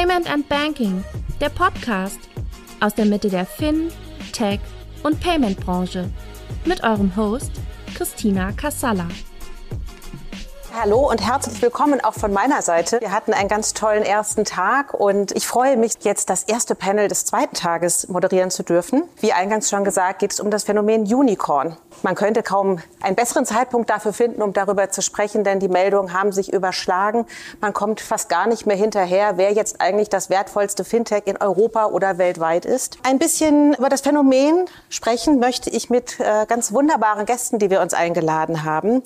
Payment and Banking, der Podcast aus der Mitte der Fin, Tech und Payment Branche mit eurem Host Christina Kassala. Hallo und herzlich willkommen auch von meiner Seite. Wir hatten einen ganz tollen ersten Tag und ich freue mich jetzt das erste Panel des zweiten Tages moderieren zu dürfen. Wie eingangs schon gesagt, geht es um das Phänomen Unicorn. Man könnte kaum einen besseren Zeitpunkt dafür finden, um darüber zu sprechen, denn die Meldungen haben sich überschlagen. Man kommt fast gar nicht mehr hinterher, wer jetzt eigentlich das wertvollste Fintech in Europa oder weltweit ist. Ein bisschen über das Phänomen sprechen möchte ich mit äh, ganz wunderbaren Gästen, die wir uns eingeladen haben.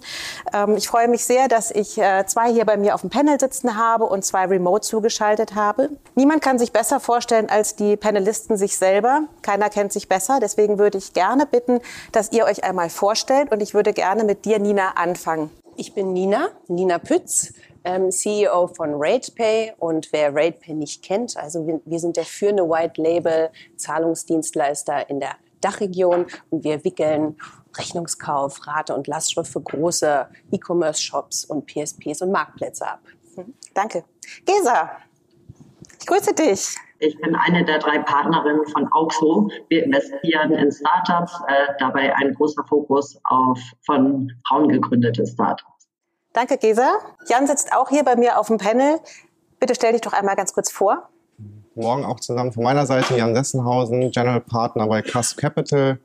Ähm, ich freue mich sehr, dass ich äh, zwei hier bei mir auf dem Panel sitzen habe und zwei remote zugeschaltet habe. Niemand kann sich besser vorstellen als die Panelisten sich selber. Keiner kennt sich besser. Deswegen würde ich gerne bitten, dass ihr euch einmal vorstellt und ich würde gerne mit dir, Nina, anfangen. Ich bin Nina, Nina Pütz, ähm, CEO von RatePay und wer RatePay nicht kennt, also wir, sind der führende White Label Zahlungsdienstleister in der Dachregion und wir wickeln Rechnungskauf, Rate und Lastschrift für große E-Commerce-Shops und PSPs und Marktplätze ab. Danke. Gesa, ich grüße dich. Ich bin eine der drei Partnerinnen von Auxo. Wir investieren in Startups, äh, dabei ein großer Fokus auf von Frauen gegründete Startups. Danke, Gesa. Jan sitzt auch hier bei mir auf dem Panel. Bitte stell dich doch einmal ganz kurz vor. Morgen auch zusammen von meiner Seite Jan Sessenhausen, General Partner bei Cusp Capital.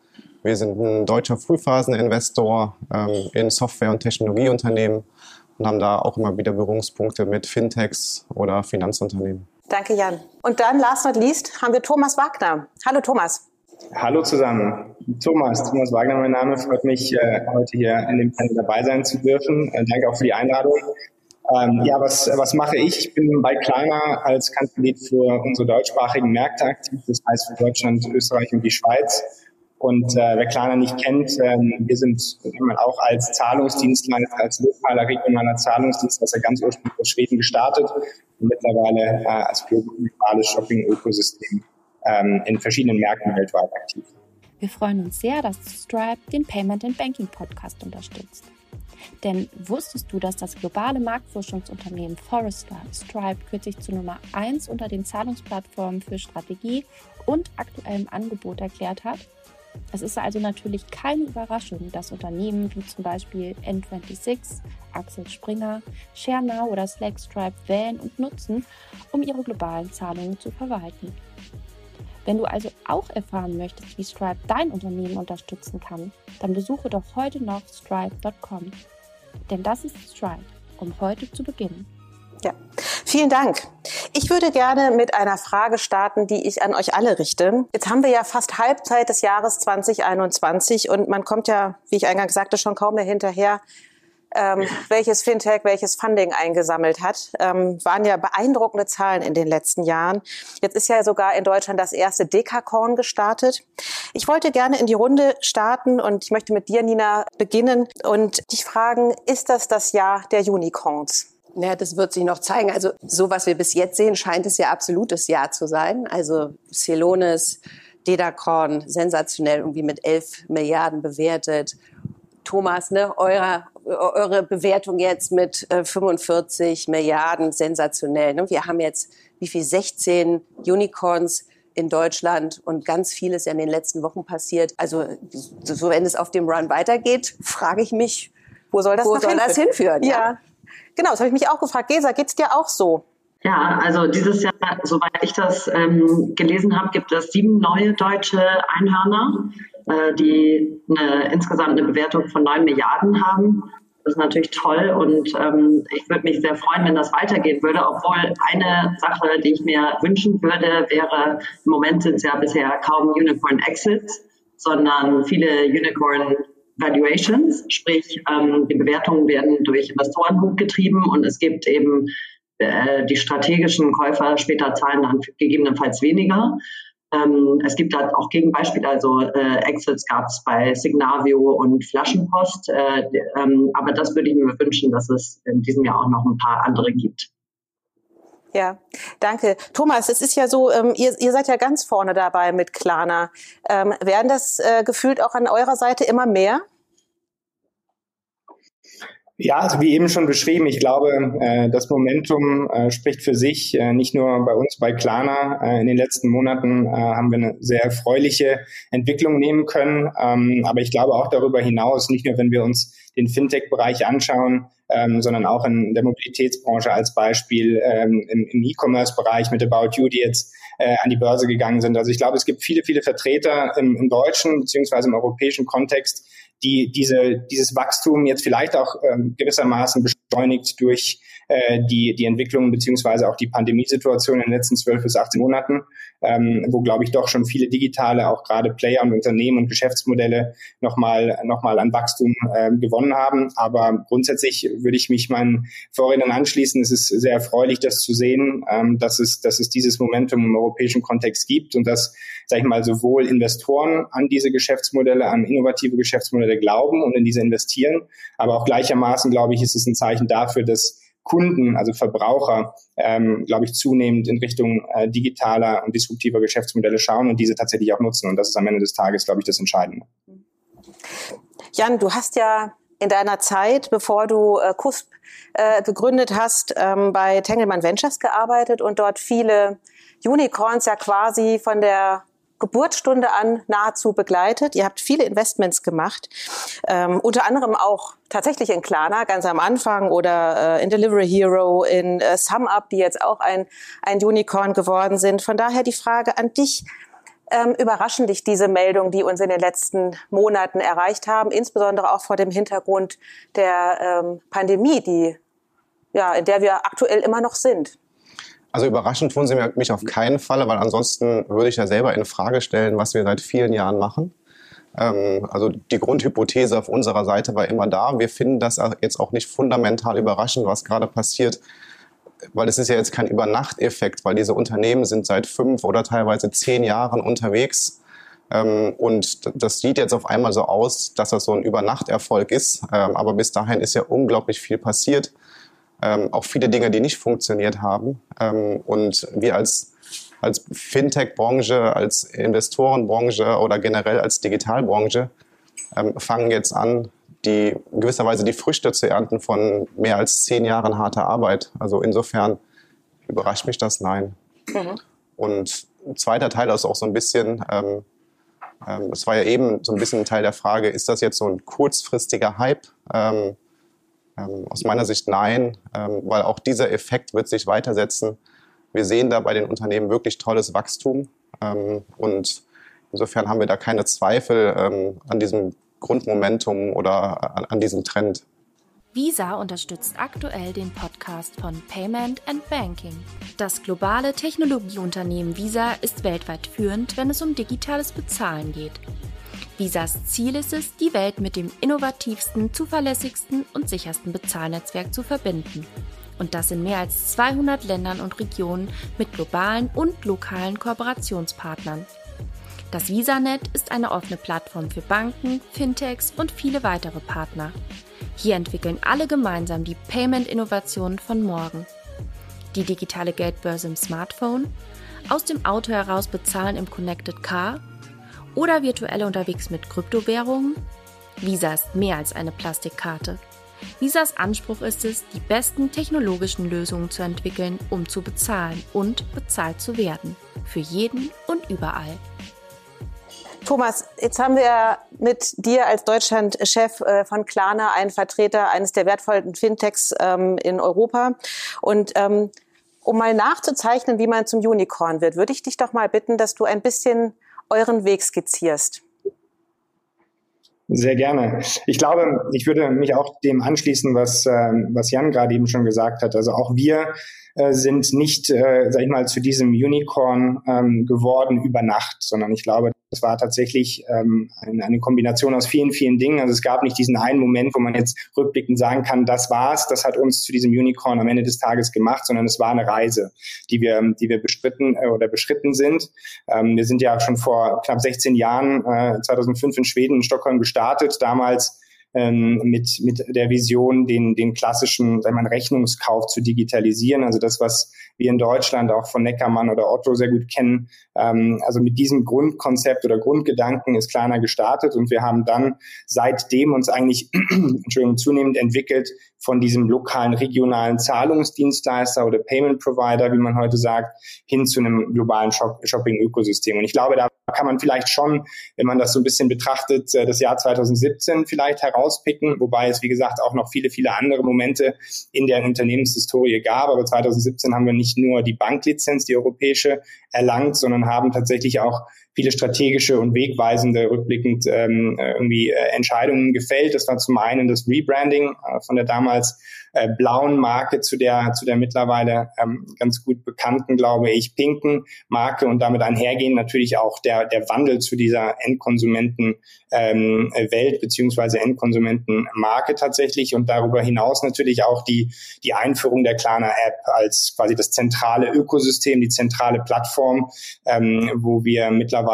Wir sind ein deutscher Frühphaseninvestor ähm, in Software- und Technologieunternehmen und haben da auch immer wieder Berührungspunkte mit Fintechs oder Finanzunternehmen. Danke, Jan. Und dann, last not least, haben wir Thomas Wagner. Hallo, Thomas. Hallo zusammen. Thomas, Thomas Wagner, mein Name. Freut mich, äh, heute hier in dem Panel dabei sein zu dürfen. Äh, danke auch für die Einladung. Ähm, ja, was, was mache ich? Ich bin bei Kleiner als Kandidat für unsere deutschsprachigen Märkte aktiv, das heißt für Deutschland, Österreich und die Schweiz. Und äh, wer Klarna nicht kennt, ähm, wir sind auch als Zahlungsdienstleister, als lokaler, regionaler Zahlungsdienstleister ganz ursprünglich aus Schweden gestartet und mittlerweile äh, als globales Shopping-Ökosystem ähm, in verschiedenen Märkten weltweit aktiv. Wir freuen uns sehr, dass Stripe den Payment and Banking Podcast unterstützt. Denn wusstest du, dass das globale Marktforschungsunternehmen Forrester Stripe kürzlich zu Nummer 1 unter den Zahlungsplattformen für Strategie und aktuellem Angebot erklärt hat? Es ist also natürlich keine Überraschung, dass Unternehmen wie zum Beispiel N26, Axel Springer, ShareNow oder Slackstripe wählen und nutzen, um ihre globalen Zahlungen zu verwalten. Wenn du also auch erfahren möchtest, wie Stripe dein Unternehmen unterstützen kann, dann besuche doch heute noch stripe.com. Denn das ist Stripe, um heute zu beginnen. Ja, vielen Dank. Ich würde gerne mit einer Frage starten, die ich an euch alle richte. Jetzt haben wir ja fast Halbzeit des Jahres 2021 und man kommt ja, wie ich eingangs sagte, schon kaum mehr hinterher, ähm, welches Fintech welches Funding eingesammelt hat. Ähm, waren ja beeindruckende Zahlen in den letzten Jahren. Jetzt ist ja sogar in Deutschland das erste Dekakorn gestartet. Ich wollte gerne in die Runde starten und ich möchte mit dir, Nina, beginnen und dich fragen, ist das das Jahr der Unicorns? Naja, das wird sich noch zeigen. Also so, was wir bis jetzt sehen, scheint es ja absolutes Ja zu sein. Also Celonis, Dedacorn, sensationell irgendwie mit 11 Milliarden bewertet. Thomas, ne, eure, eure Bewertung jetzt mit 45 äh, Milliarden, sensationell. Ne? Wir haben jetzt wie viel 16 Unicorns in Deutschland und ganz vieles ja in den letzten Wochen passiert. Also so wenn es auf dem Run weitergeht, frage ich mich, wo soll das, wo soll hinführen? das hinführen? Ja. ja. Genau, das habe ich mich auch gefragt. Gesa, geht's dir auch so? Ja, also dieses Jahr, soweit ich das ähm, gelesen habe, gibt es sieben neue deutsche Einhörner, äh, die eine, insgesamt eine Bewertung von neun Milliarden haben. Das ist natürlich toll und ähm, ich würde mich sehr freuen, wenn das weitergehen würde, obwohl eine Sache, die ich mir wünschen würde, wäre, im Moment sind es ja bisher kaum Unicorn Exits, sondern viele Unicorn Valuations, sprich ähm, die Bewertungen werden durch Investoren hochgetrieben und es gibt eben äh, die strategischen Käufer später zahlen dann gegebenenfalls weniger. Ähm, es gibt da auch Gegenbeispiele, also äh, Exits gab es bei Signavio und Flaschenpost, äh, ähm, aber das würde ich mir wünschen, dass es in diesem Jahr auch noch ein paar andere gibt. Ja, danke. Thomas, es ist ja so, ähm, ihr, ihr seid ja ganz vorne dabei mit Klarna. Ähm, werden das äh, gefühlt auch an eurer Seite immer mehr? Ja, also wie eben schon beschrieben, ich glaube, äh, das Momentum äh, spricht für sich. Äh, nicht nur bei uns bei Klarna. Äh, in den letzten Monaten äh, haben wir eine sehr erfreuliche Entwicklung nehmen können. Ähm, aber ich glaube auch darüber hinaus, nicht nur wenn wir uns den Fintech-Bereich anschauen, ähm, sondern auch in der Mobilitätsbranche als Beispiel, ähm, im, im E-Commerce-Bereich mit About You, die jetzt äh, an die Börse gegangen sind. Also ich glaube, es gibt viele, viele Vertreter im, im deutschen beziehungsweise im europäischen Kontext, die diese, dieses Wachstum jetzt vielleicht auch ähm, gewissermaßen beschleunigt durch äh, die, die Entwicklung beziehungsweise auch die Pandemiesituation in den letzten zwölf bis 18 Monaten, ähm, wo, glaube ich, doch schon viele digitale, auch gerade Player und Unternehmen und Geschäftsmodelle nochmal noch mal an Wachstum äh, gewonnen haben. Aber grundsätzlich würde ich mich meinen Vorrednern anschließen. Es ist sehr erfreulich, das zu sehen, ähm, dass, es, dass es dieses Momentum im europäischen Kontext gibt und dass, sage ich mal, sowohl Investoren an diese Geschäftsmodelle, an innovative Geschäftsmodelle glauben und in diese investieren, aber auch gleichermaßen, glaube ich, ist es ein Zeichen dafür, dass Kunden, also Verbraucher, ähm, glaube ich, zunehmend in Richtung äh, digitaler und disruptiver Geschäftsmodelle schauen und diese tatsächlich auch nutzen. Und das ist am Ende des Tages, glaube ich, das Entscheidende. Jan, du hast ja in deiner Zeit, bevor du äh, KUSP äh, gegründet hast, ähm, bei Tengelmann Ventures gearbeitet und dort viele Unicorns ja quasi von der Geburtsstunde an nahezu begleitet. Ihr habt viele Investments gemacht, ähm, unter anderem auch tatsächlich in Klarna ganz am Anfang oder äh, in Delivery Hero, in äh, SumUp, die jetzt auch ein, ein Unicorn geworden sind. Von daher die Frage an dich. Ähm, überraschen dich diese Meldungen, die uns in den letzten Monaten erreicht haben, insbesondere auch vor dem Hintergrund der ähm, Pandemie, die, ja, in der wir aktuell immer noch sind? Also überraschend tun sie mich auf keinen Fall, weil ansonsten würde ich ja selber in Frage stellen, was wir seit vielen Jahren machen. Ähm, also die Grundhypothese auf unserer Seite war immer da. Wir finden das jetzt auch nicht fundamental überraschend, was gerade passiert, weil es ist ja jetzt kein Übernachteffekt, weil diese Unternehmen sind seit fünf oder teilweise zehn Jahren unterwegs. Ähm, und das sieht jetzt auf einmal so aus, dass das so ein Übernachterfolg ist. Ähm, aber bis dahin ist ja unglaublich viel passiert ähm, auch viele Dinge, die nicht funktioniert haben. Ähm, und wir als, als Fintech-Branche, als Investorenbranche oder generell als Digitalbranche ähm, fangen jetzt an, die gewisserweise die Früchte zu ernten von mehr als zehn Jahren harter Arbeit. Also insofern überrascht mich das nein. Mhm. Und ein zweiter Teil ist auch so ein bisschen, ähm, ähm, es war ja eben so ein bisschen ein Teil der Frage, ist das jetzt so ein kurzfristiger Hype? Ähm, ähm, aus meiner Sicht nein, ähm, weil auch dieser Effekt wird sich weitersetzen. Wir sehen da bei den Unternehmen wirklich tolles Wachstum ähm, und insofern haben wir da keine Zweifel ähm, an diesem Grundmomentum oder an, an diesem Trend. Visa unterstützt aktuell den Podcast von Payment and Banking. Das globale Technologieunternehmen Visa ist weltweit führend, wenn es um digitales Bezahlen geht. Visas Ziel ist es, die Welt mit dem innovativsten, zuverlässigsten und sichersten Bezahlnetzwerk zu verbinden. Und das in mehr als 200 Ländern und Regionen mit globalen und lokalen Kooperationspartnern. Das VisaNet ist eine offene Plattform für Banken, Fintechs und viele weitere Partner. Hier entwickeln alle gemeinsam die Payment-Innovationen von morgen. Die digitale Geldbörse im Smartphone, aus dem Auto heraus bezahlen im Connected Car oder virtuell unterwegs mit Kryptowährungen? Visa ist mehr als eine Plastikkarte. Visas Anspruch ist es, die besten technologischen Lösungen zu entwickeln, um zu bezahlen und bezahlt zu werden. Für jeden und überall. Thomas, jetzt haben wir mit dir als Deutschlandchef äh, von Klarna einen Vertreter eines der wertvollsten Fintechs ähm, in Europa. Und ähm, um mal nachzuzeichnen, wie man zum Unicorn wird, würde ich dich doch mal bitten, dass du ein bisschen euren Weg skizzierst? Sehr gerne. Ich glaube, ich würde mich auch dem anschließen, was, äh, was Jan gerade eben schon gesagt hat. Also auch wir äh, sind nicht, äh, sag ich mal, zu diesem Unicorn ähm, geworden über Nacht, sondern ich glaube, das war tatsächlich ähm, eine, Kombination aus vielen, vielen Dingen. Also es gab nicht diesen einen Moment, wo man jetzt rückblickend sagen kann, das war's, das hat uns zu diesem Unicorn am Ende des Tages gemacht, sondern es war eine Reise, die wir, die wir bestritten äh, oder beschritten sind. Ähm, wir sind ja schon vor knapp 16 Jahren, äh, 2005 in Schweden, in Stockholm gestartet, damals ähm, mit, mit der Vision, den, den klassischen sagen wir, Rechnungskauf zu digitalisieren. Also das, was wir in Deutschland auch von Neckermann oder Otto sehr gut kennen. Ähm, also mit diesem Grundkonzept oder Grundgedanken ist Klarna gestartet und wir haben dann seitdem uns eigentlich Entschuldigung, zunehmend entwickelt von diesem lokalen, regionalen Zahlungsdienstleister oder Payment Provider, wie man heute sagt, hin zu einem globalen Shopping-Ökosystem. Und ich glaube, da kann man vielleicht schon, wenn man das so ein bisschen betrachtet, äh, das Jahr 2017 vielleicht herauspicken, wobei es, wie gesagt, auch noch viele, viele andere Momente in der Unternehmenshistorie gab. Aber 2017 haben wir nicht nur die Banklizenz, die europäische, erlangt, sondern haben tatsächlich auch viele strategische und wegweisende rückblickend ähm, irgendwie äh, Entscheidungen gefällt. Das war zum einen das Rebranding äh, von der damals äh, blauen Marke zu der zu der mittlerweile ähm, ganz gut bekannten, glaube ich, pinken Marke und damit einhergehen natürlich auch der der Wandel zu dieser Endkonsumenten ähm, Welt beziehungsweise Endkonsumentenmarke tatsächlich und darüber hinaus natürlich auch die die Einführung der Klarna App als quasi das zentrale Ökosystem, die zentrale Plattform, ähm, wo wir mittlerweile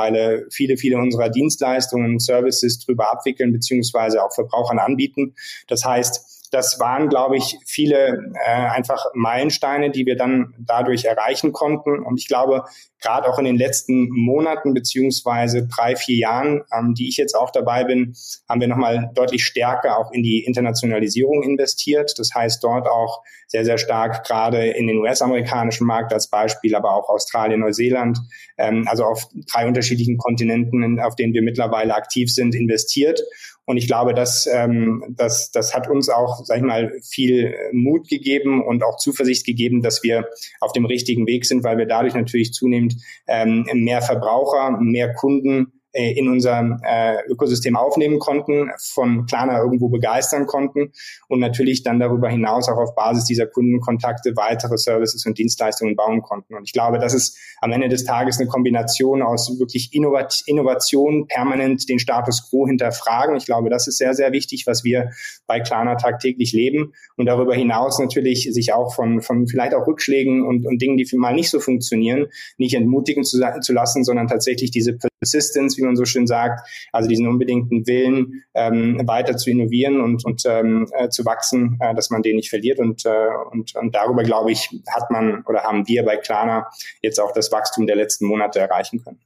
viele viele unserer Dienstleistungen und Services drüber abwickeln beziehungsweise auch Verbrauchern anbieten. Das heißt das waren, glaube ich, viele äh, einfach Meilensteine, die wir dann dadurch erreichen konnten. Und ich glaube, gerade auch in den letzten Monaten beziehungsweise drei, vier Jahren, ähm, die ich jetzt auch dabei bin, haben wir nochmal deutlich stärker auch in die Internationalisierung investiert. Das heißt, dort auch sehr, sehr stark gerade in den US-amerikanischen Markt als Beispiel, aber auch Australien, Neuseeland, ähm, also auf drei unterschiedlichen Kontinenten, auf denen wir mittlerweile aktiv sind, investiert. Und ich glaube, das, ähm, das, das hat uns auch, sag ich mal, viel Mut gegeben und auch Zuversicht gegeben, dass wir auf dem richtigen Weg sind, weil wir dadurch natürlich zunehmend ähm, mehr Verbraucher, mehr Kunden äh, in unser äh, Ökosystem aufnehmen konnten, von Klarna irgendwo begeistern konnten und natürlich dann darüber hinaus auch auf Basis dieser Kundenkontakte weitere Services und Dienstleistungen bauen konnten. Und ich glaube, das ist am Ende des Tages eine Kombination aus wirklich Innovat Innovation, permanent den Status quo hinterfragen. Ich glaube, das ist sehr, sehr wichtig, was wir bei Klarna tagtäglich leben und darüber hinaus natürlich sich auch von, von vielleicht auch Rückschlägen und, und Dingen, die mal nicht so funktionieren, nicht entmutigen zu, zu lassen, sondern tatsächlich diese Persistence, wie man so schön sagt, also diesen unbedingten Willen, ähm, weiter zu innovieren und, und ähm, äh, zu wachsen, äh, dass man den nicht verliert. Und, äh, und, und darüber, glaube ich, hat man oder haben wir bei Klarna jetzt auch das Wachstum der letzten Monate erreichen können.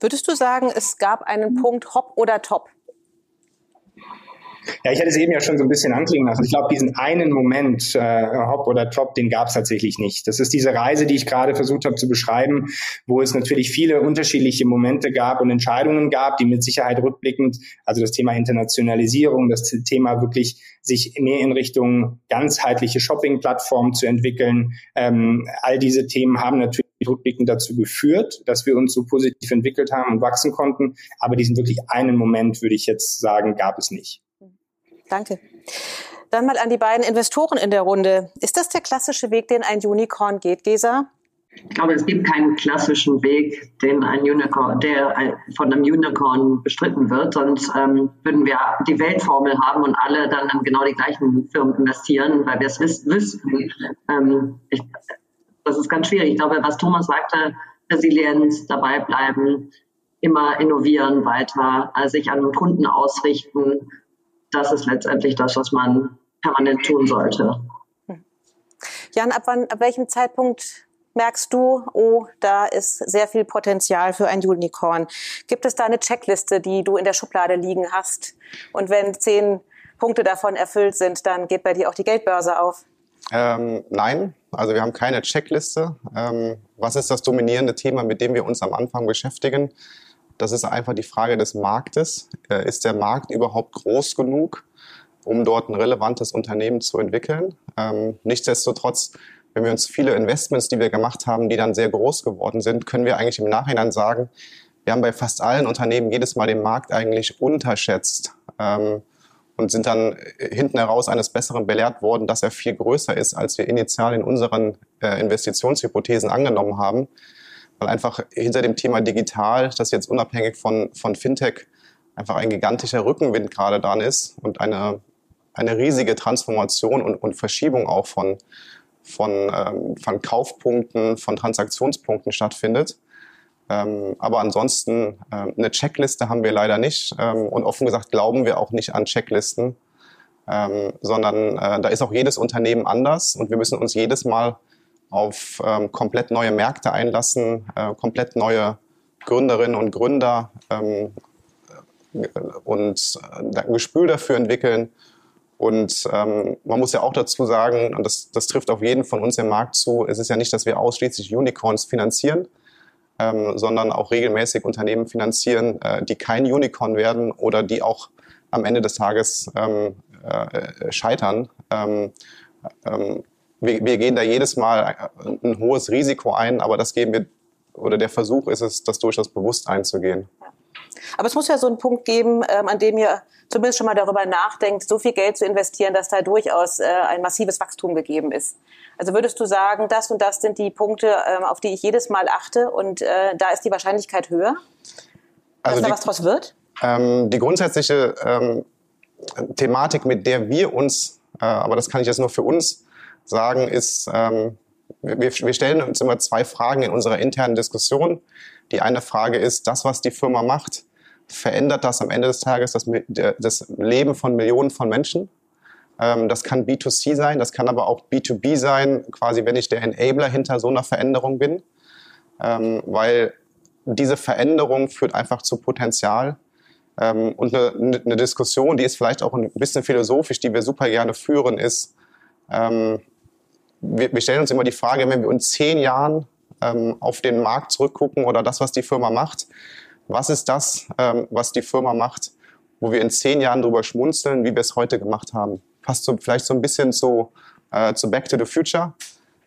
Würdest du sagen, es gab einen Punkt Hop oder Top? Ja, ich hatte es eben ja schon so ein bisschen anklingen lassen. Ich glaube, diesen einen Moment, äh, Hop oder Top, den gab es tatsächlich nicht. Das ist diese Reise, die ich gerade versucht habe zu beschreiben, wo es natürlich viele unterschiedliche Momente gab und Entscheidungen gab, die mit Sicherheit rückblickend, also das Thema Internationalisierung, das Thema wirklich sich mehr in Richtung ganzheitliche Shopping-Plattformen zu entwickeln, ähm, all diese Themen haben natürlich rückblickend dazu geführt, dass wir uns so positiv entwickelt haben und wachsen konnten. Aber diesen wirklich einen Moment, würde ich jetzt sagen, gab es nicht. Danke. Dann mal an die beiden Investoren in der Runde. Ist das der klassische Weg, den ein Unicorn geht, Gesa? Ich glaube, es gibt keinen klassischen Weg, den ein Unicorn, der von einem Unicorn bestritten wird. Sonst ähm, würden wir die Weltformel haben und alle dann in genau die gleichen Firmen investieren, weil wir es wüssten. Ähm, ich, das ist ganz schwierig. Ich glaube, was Thomas sagte, Resilienz, dabei bleiben, immer innovieren, weiter, also sich an den Kunden ausrichten das ist letztendlich das, was man permanent tun sollte. Jan, ab, wann, ab welchem Zeitpunkt merkst du, oh, da ist sehr viel Potenzial für ein Unicorn? Gibt es da eine Checkliste, die du in der Schublade liegen hast? Und wenn zehn Punkte davon erfüllt sind, dann geht bei dir auch die Geldbörse auf? Ähm, nein, also wir haben keine Checkliste. Ähm, was ist das dominierende Thema, mit dem wir uns am Anfang beschäftigen? Das ist einfach die Frage des Marktes. Äh, ist der Markt überhaupt groß genug, um dort ein relevantes Unternehmen zu entwickeln? Ähm, nichtsdestotrotz, wenn wir uns viele Investments, die wir gemacht haben, die dann sehr groß geworden sind, können wir eigentlich im Nachhinein sagen, wir haben bei fast allen Unternehmen jedes Mal den Markt eigentlich unterschätzt ähm, und sind dann hinten heraus eines Besseren belehrt worden, dass er viel größer ist, als wir initial in unseren äh, Investitionshypothesen angenommen haben weil einfach hinter dem Thema digital, das jetzt unabhängig von, von Fintech einfach ein gigantischer Rückenwind gerade dran ist und eine, eine riesige Transformation und, und Verschiebung auch von, von, ähm, von Kaufpunkten, von Transaktionspunkten stattfindet. Ähm, aber ansonsten äh, eine Checkliste haben wir leider nicht ähm, und offen gesagt glauben wir auch nicht an Checklisten, ähm, sondern äh, da ist auch jedes Unternehmen anders und wir müssen uns jedes Mal auf ähm, komplett neue Märkte einlassen, äh, komplett neue Gründerinnen und Gründer ähm, äh, und äh, ein Gespür dafür entwickeln. Und ähm, man muss ja auch dazu sagen, und das, das trifft auf jeden von uns im Markt zu, es ist ja nicht, dass wir ausschließlich Unicorns finanzieren, ähm, sondern auch regelmäßig Unternehmen finanzieren, äh, die kein Unicorn werden oder die auch am Ende des Tages ähm, äh, scheitern. Wir, wir, gehen da jedes Mal ein hohes Risiko ein, aber das geben wir, oder der Versuch ist es, das durchaus bewusst einzugehen. Aber es muss ja so einen Punkt geben, ähm, an dem ihr zumindest schon mal darüber nachdenkt, so viel Geld zu investieren, dass da durchaus äh, ein massives Wachstum gegeben ist. Also würdest du sagen, das und das sind die Punkte, ähm, auf die ich jedes Mal achte und äh, da ist die Wahrscheinlichkeit höher, dass also da was draus wird? Ähm, die grundsätzliche ähm, Thematik, mit der wir uns, äh, aber das kann ich jetzt nur für uns sagen, ist, ähm, wir, wir stellen uns immer zwei Fragen in unserer internen Diskussion. Die eine Frage ist, das, was die Firma macht, verändert das am Ende des Tages das, das Leben von Millionen von Menschen? Ähm, das kann B2C sein, das kann aber auch B2B sein, quasi wenn ich der Enabler hinter so einer Veränderung bin, ähm, weil diese Veränderung führt einfach zu Potenzial ähm, und eine, eine, Diskussion, die ist vielleicht auch ein bisschen philosophisch, die wir super gerne führen, ist, ähm, wir, wir, stellen uns immer die Frage, wenn wir in zehn Jahren ähm, auf den Markt zurückgucken oder das, was die Firma macht, was ist das, ähm, was die Firma macht, wo wir in zehn Jahren drüber schmunzeln, wie wir es heute gemacht haben? Passt so, vielleicht so ein bisschen zu, äh, zu Back to the Future.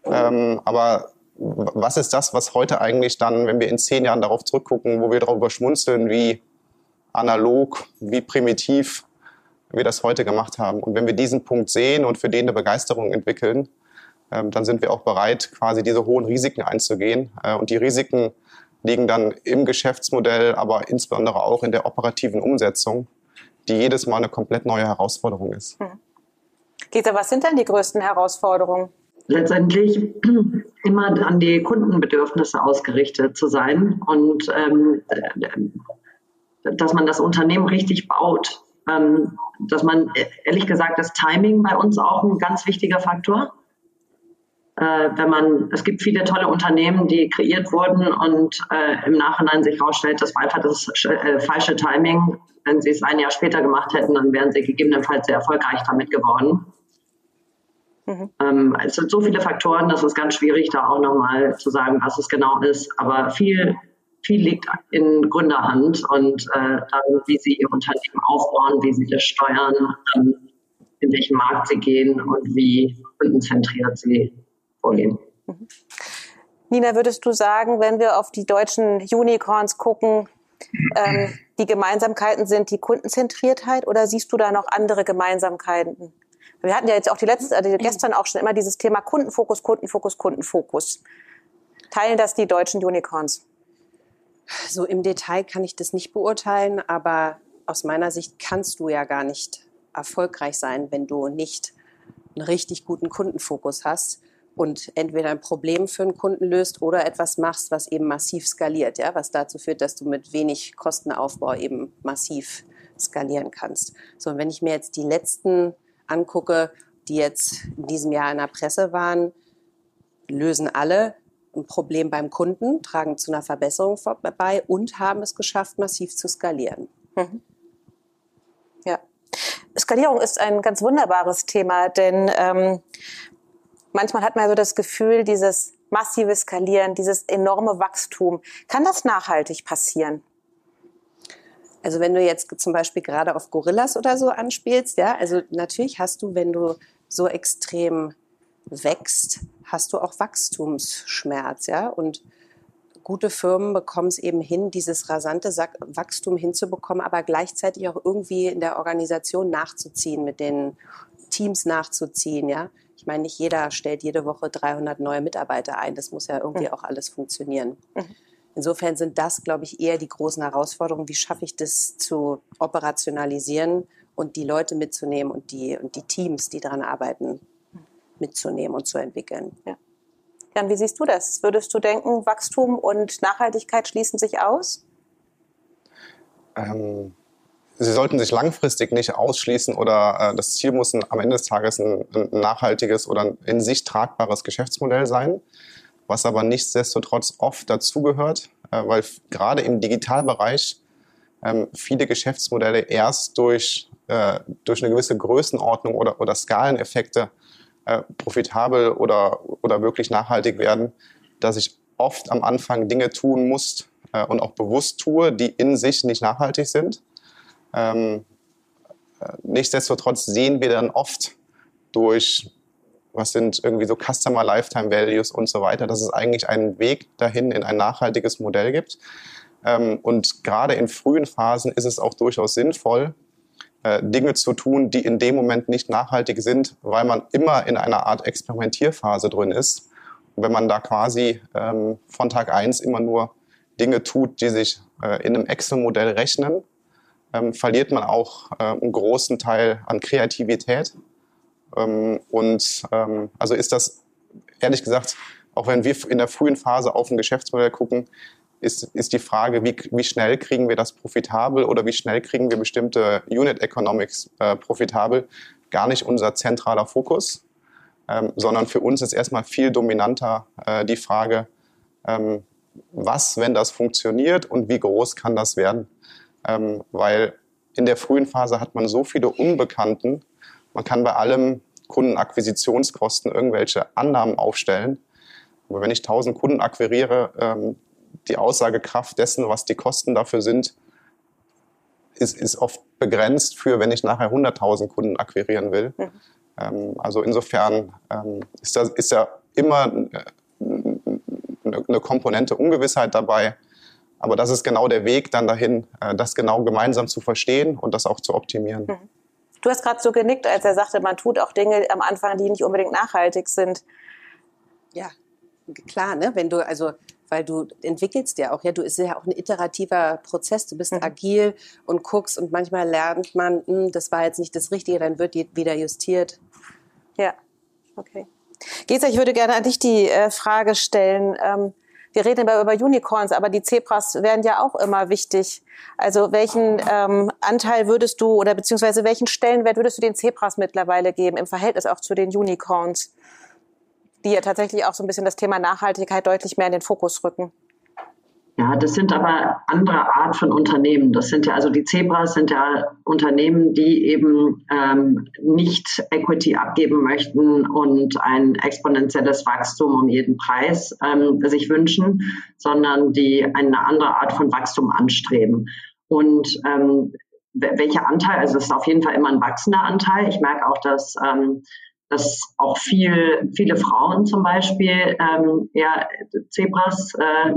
Ähm, aber was ist das, was heute eigentlich dann, wenn wir in zehn Jahren darauf zurückgucken, wo wir darüber schmunzeln, wie analog, wie primitiv wir das heute gemacht haben. Und wenn wir diesen Punkt sehen und für den eine Begeisterung entwickeln, dann sind wir auch bereit, quasi diese hohen Risiken einzugehen. Äh, und die Risiken liegen dann im Geschäftsmodell, aber insbesondere auch in der operativen Umsetzung, die jedes Mal eine komplett neue Herausforderung ist. Hm. Gita, was sind denn die größten Herausforderungen? Letztendlich immer an die Kundenbedürfnisse ausgerichtet zu sein und ähm, dass man das Unternehmen richtig baut. Ähm, dass man, ehrlich gesagt, das Timing bei uns auch ein ganz wichtiger Faktor. Äh, wenn man, es gibt viele tolle Unternehmen, die kreiert wurden und äh, im Nachhinein sich herausstellt, das war einfach das äh, falsche Timing. Wenn sie es ein Jahr später gemacht hätten, dann wären sie gegebenenfalls sehr erfolgreich damit geworden. Mhm. Ähm, es sind so viele Faktoren, dass es ganz schwierig, da auch nochmal zu sagen, was es genau ist. Aber viel viel liegt in Gründerhand und äh, dann, wie sie ihr Unternehmen aufbauen, wie sie das steuern, ähm, in welchen Markt sie gehen und wie kundenzentriert sie vorgehen. Mhm. Nina, würdest du sagen, wenn wir auf die deutschen Unicorns gucken, ähm, die Gemeinsamkeiten sind die Kundenzentriertheit oder siehst du da noch andere Gemeinsamkeiten? Wir hatten ja jetzt auch die letzte, also gestern auch schon immer dieses Thema Kundenfokus, Kundenfokus, Kundenfokus. Teilen das die deutschen Unicorns? So im Detail kann ich das nicht beurteilen, aber aus meiner Sicht kannst du ja gar nicht erfolgreich sein, wenn du nicht einen richtig guten Kundenfokus hast und entweder ein Problem für einen Kunden löst oder etwas machst, was eben massiv skaliert, ja, was dazu führt, dass du mit wenig Kostenaufbau eben massiv skalieren kannst. So, und wenn ich mir jetzt die letzten angucke, die jetzt in diesem Jahr in der Presse waren, lösen alle ein Problem beim Kunden, tragen zu einer Verbesserung bei und haben es geschafft, massiv zu skalieren. Mhm. Ja. Skalierung ist ein ganz wunderbares Thema, denn ähm, manchmal hat man so das Gefühl, dieses massive Skalieren, dieses enorme Wachstum, kann das nachhaltig passieren? Also wenn du jetzt zum Beispiel gerade auf Gorillas oder so anspielst, ja, also natürlich hast du, wenn du so extrem wächst, hast du auch Wachstumsschmerz, ja. Und gute Firmen bekommen es eben hin, dieses rasante Wachstum hinzubekommen, aber gleichzeitig auch irgendwie in der Organisation nachzuziehen, mit den Teams nachzuziehen, ja. Ich meine, nicht jeder stellt jede Woche 300 neue Mitarbeiter ein. Das muss ja irgendwie mhm. auch alles funktionieren. Mhm. Insofern sind das, glaube ich, eher die großen Herausforderungen. Wie schaffe ich das zu operationalisieren und die Leute mitzunehmen und die, und die Teams, die daran arbeiten, mitzunehmen und zu entwickeln. Ja. Jan, wie siehst du das? Würdest du denken, Wachstum und Nachhaltigkeit schließen sich aus? Ähm, sie sollten sich langfristig nicht ausschließen oder äh, das Ziel muss ein, am Ende des Tages ein, ein, nachhaltiges oder ein in sich tragbares Geschäftsmodell sein, was aber nichtsdestotrotz oft dazugehört, äh, weil gerade im Digitalbereich ähm, viele Geschäftsmodelle erst durch, äh, durch eine gewisse Größenordnung oder, oder Skaleneffekte äh, profitabel oder, oder wirklich nachhaltig werden, dass ich oft am Anfang Dinge tun muss äh, und auch bewusst tue, die in sich nicht nachhaltig sind. Ähm, äh, nichtsdestotrotz sehen wir dann oft durch, was sind irgendwie so Customer Lifetime Values und so weiter, dass es eigentlich einen Weg dahin in ein nachhaltiges Modell gibt. Ähm, und gerade in frühen Phasen ist es auch durchaus sinnvoll, äh, Dinge zu tun, die in dem Moment nicht nachhaltig sind, weil man immer in einer Art Experimentierphase drin ist. Und wenn man da quasi ähm, von Tag eins immer nur Dinge tut, die sich äh, in einem Excel-Modell rechnen, ähm, verliert man auch äh, einen großen Teil an Kreativität. Ähm, und ähm, also ist das, ehrlich gesagt, auch wenn wir in der frühen Phase auf ein Geschäftsmodell gucken, ist, ist die Frage, wie, wie schnell kriegen wir das profitabel oder wie schnell kriegen wir bestimmte Unit Economics äh, profitabel, gar nicht unser zentraler Fokus, ähm, sondern für uns ist erstmal viel dominanter äh, die Frage, ähm, was, wenn das funktioniert und wie groß kann das werden. Ähm, weil in der frühen Phase hat man so viele Unbekannten, man kann bei allem Kundenakquisitionskosten irgendwelche Annahmen aufstellen. Aber wenn ich 1000 Kunden akquiriere, ähm, die Aussagekraft dessen, was die Kosten dafür sind, ist, ist oft begrenzt für, wenn ich nachher 100.000 Kunden akquirieren will. Mhm. Ähm, also insofern ähm, ist, da, ist da immer äh, eine Komponente Ungewissheit dabei. Aber das ist genau der Weg dann dahin, äh, das genau gemeinsam zu verstehen und das auch zu optimieren. Mhm. Du hast gerade so genickt, als er sagte, man tut auch Dinge am Anfang, die nicht unbedingt nachhaltig sind. Ja, klar, ne? Wenn du, also weil du entwickelst ja auch, ja, du ist ja auch ein iterativer Prozess, du bist mhm. agil und guckst und manchmal lernt man, hm, das war jetzt nicht das Richtige, dann wird die wieder justiert. Ja, okay. Gesa, ich würde gerne an dich die äh, Frage stellen. Ähm, wir reden immer über Unicorns, aber die Zebras werden ja auch immer wichtig. Also welchen ähm, Anteil würdest du oder beziehungsweise welchen Stellenwert würdest du den Zebras mittlerweile geben im Verhältnis auch zu den Unicorns? die ja tatsächlich auch so ein bisschen das Thema Nachhaltigkeit deutlich mehr in den Fokus rücken. Ja, das sind aber andere Art von Unternehmen. Das sind ja also die Zebras sind ja Unternehmen, die eben ähm, nicht Equity abgeben möchten und ein exponentielles Wachstum um jeden Preis ähm, sich wünschen, sondern die eine andere Art von Wachstum anstreben. Und ähm, welcher Anteil? Also es ist auf jeden Fall immer ein wachsender Anteil. Ich merke auch, dass ähm, dass auch viel, viele Frauen zum Beispiel ähm, eher Zebras äh,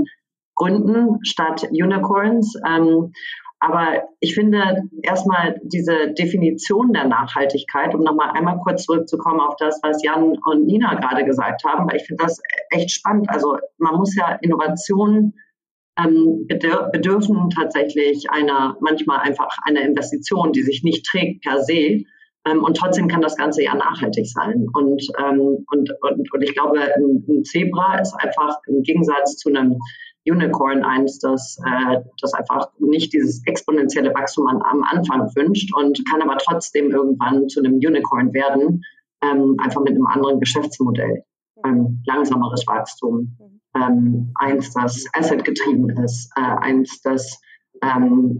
gründen statt Unicorns. Ähm, aber ich finde erstmal diese Definition der Nachhaltigkeit, um nochmal einmal kurz zurückzukommen auf das, was Jan und Nina gerade gesagt haben, weil ich finde das echt spannend. Also man muss ja Innovationen ähm, bedürfen tatsächlich einer, manchmal einfach einer Investition, die sich nicht trägt per se. Ähm, und trotzdem kann das Ganze ja nachhaltig sein. Und, ähm, und, und, und ich glaube, ein, ein Zebra ist einfach im Gegensatz zu einem Unicorn eins, das, äh, das einfach nicht dieses exponentielle Wachstum an, am Anfang wünscht und kann aber trotzdem irgendwann zu einem Unicorn werden, ähm, einfach mit einem anderen Geschäftsmodell. Ähm, langsameres Wachstum. Ähm, eins, das asset getrieben ist, äh, eins, das ähm,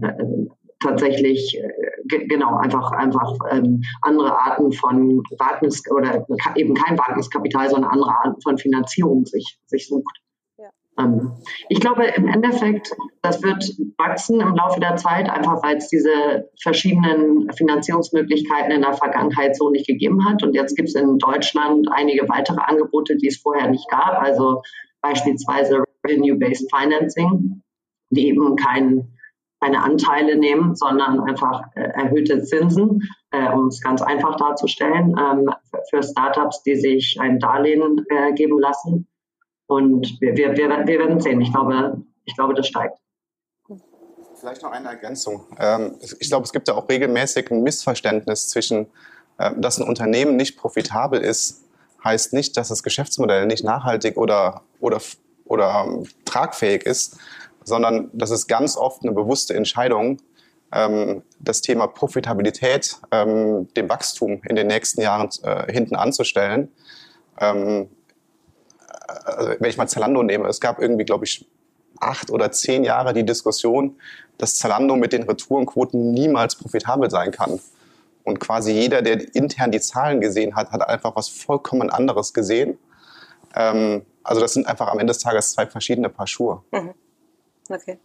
tatsächlich äh, genau einfach einfach ähm, andere Arten von Wagnis oder eben kein Wagniskapital, sondern andere Arten von Finanzierung sich sich sucht. Ähm, ich glaube im Endeffekt, das wird wachsen im Laufe der Zeit, einfach weil es diese verschiedenen Finanzierungsmöglichkeiten in der Vergangenheit so nicht gegeben hat. Und jetzt gibt es in Deutschland einige weitere Angebote, die es vorher nicht gab. Also beispielsweise Revenue-Based Financing, die eben kein keine Anteile nehmen, sondern einfach äh, erhöhte Zinsen, äh, um es ganz einfach darzustellen, ähm, für Startups, die sich ein Darlehen äh, geben lassen. Und wir, wir, wir, wir werden sehen. Ich glaube, ich glaube, das steigt. Vielleicht noch eine Ergänzung. Ähm, ich glaube, es gibt ja auch regelmäßig ein Missverständnis zwischen, äh, dass ein Unternehmen nicht profitabel ist, heißt nicht, dass das Geschäftsmodell nicht nachhaltig oder, oder, oder ähm, tragfähig ist, sondern das ist ganz oft eine bewusste Entscheidung, ähm, das Thema Profitabilität, ähm, dem Wachstum in den nächsten Jahren äh, hinten anzustellen. Also wenn ich mal Zalando nehme, es gab irgendwie, glaube ich, acht oder zehn Jahre die Diskussion, dass Zalando mit den Retourenquoten niemals profitabel sein kann. Und quasi jeder, der intern die Zahlen gesehen hat, hat einfach was vollkommen anderes gesehen. Ähm, also das sind einfach am Ende des Tages zwei verschiedene Paar Schuhe. Mhm. Okay.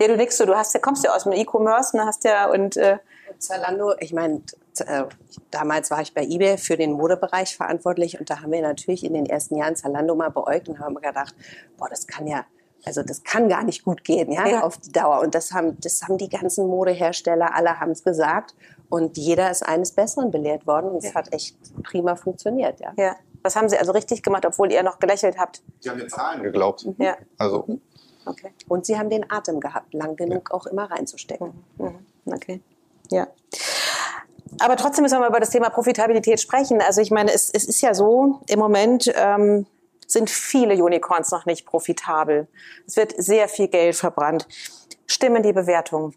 Ja, du nix so, du hast ja, kommst ja aus dem E-Commerce, ne, hast ja und äh Zalando, ich meine, äh, damals war ich bei eBay für den Modebereich verantwortlich und da haben wir natürlich in den ersten Jahren Zalando mal beäugt und haben gedacht, boah, das kann ja also das kann gar nicht gut gehen, ja, ja. auf die Dauer. Und das haben, das haben die ganzen Modehersteller, alle haben es gesagt. Und jeder ist eines Besseren belehrt worden. Und es hat echt prima funktioniert, ja. ja. Was haben Sie also richtig gemacht, obwohl ihr noch gelächelt habt? Sie haben den Zahlen geglaubt. Ja. Also. Okay. Und Sie haben den Atem gehabt, lang genug ja. auch immer reinzustecken. Mhm. Okay. Ja. Aber trotzdem müssen wir mal über das Thema Profitabilität sprechen. Also ich meine, es, es ist ja so, im Moment ähm, sind viele Unicorns noch nicht profitabel. Es wird sehr viel Geld verbrannt. Stimmen die Bewertungen?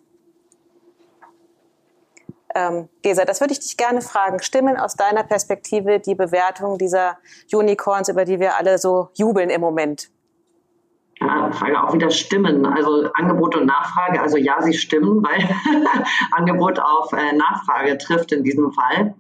Ähm, Gesa, das würde ich dich gerne fragen. Stimmen aus deiner Perspektive die Bewertungen dieser Unicorns, über die wir alle so jubeln im Moment? Ja, Frage auch wieder Stimmen. Also Angebot und Nachfrage. Also ja, sie stimmen, weil Angebot auf äh, Nachfrage trifft in diesem Fall.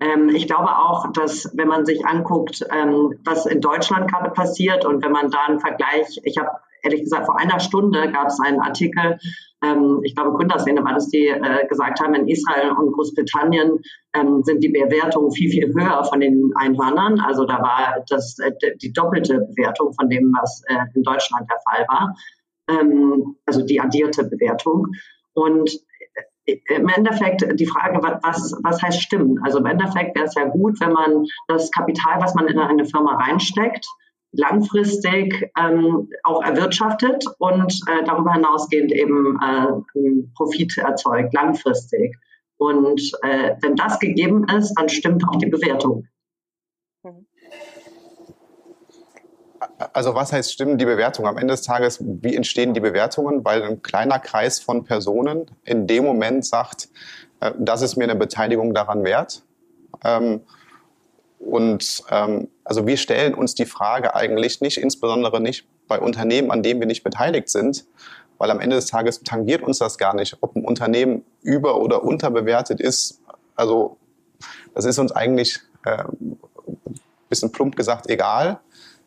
Ähm, ich glaube auch, dass wenn man sich anguckt, ähm, was in Deutschland gerade passiert und wenn man da einen Vergleich, ich habe ehrlich gesagt vor einer Stunde gab es einen Artikel, ähm, ich glaube Gründerszene war das, die äh, gesagt haben, in Israel und Großbritannien ähm, sind die Bewertungen viel, viel höher von den Einhörnern. Also da war das äh, die doppelte Bewertung von dem, was äh, in Deutschland der Fall war. Ähm, also die addierte Bewertung. Und im Endeffekt die Frage, was, was heißt stimmen? Also im Endeffekt wäre es ja gut, wenn man das Kapital, was man in eine Firma reinsteckt, langfristig ähm, auch erwirtschaftet und äh, darüber hinausgehend eben äh, Profit erzeugt, langfristig. Und äh, wenn das gegeben ist, dann stimmt auch die Bewertung. Also was heißt stimmen die Bewertungen? Am Ende des Tages, wie entstehen die Bewertungen? Weil ein kleiner Kreis von Personen in dem Moment sagt, äh, das ist mir eine Beteiligung daran wert. Ähm, und ähm, also wir stellen uns die Frage eigentlich nicht, insbesondere nicht bei Unternehmen, an denen wir nicht beteiligt sind, weil am Ende des Tages tangiert uns das gar nicht, ob ein Unternehmen über- oder unterbewertet ist. Also das ist uns eigentlich äh, bisschen plump gesagt egal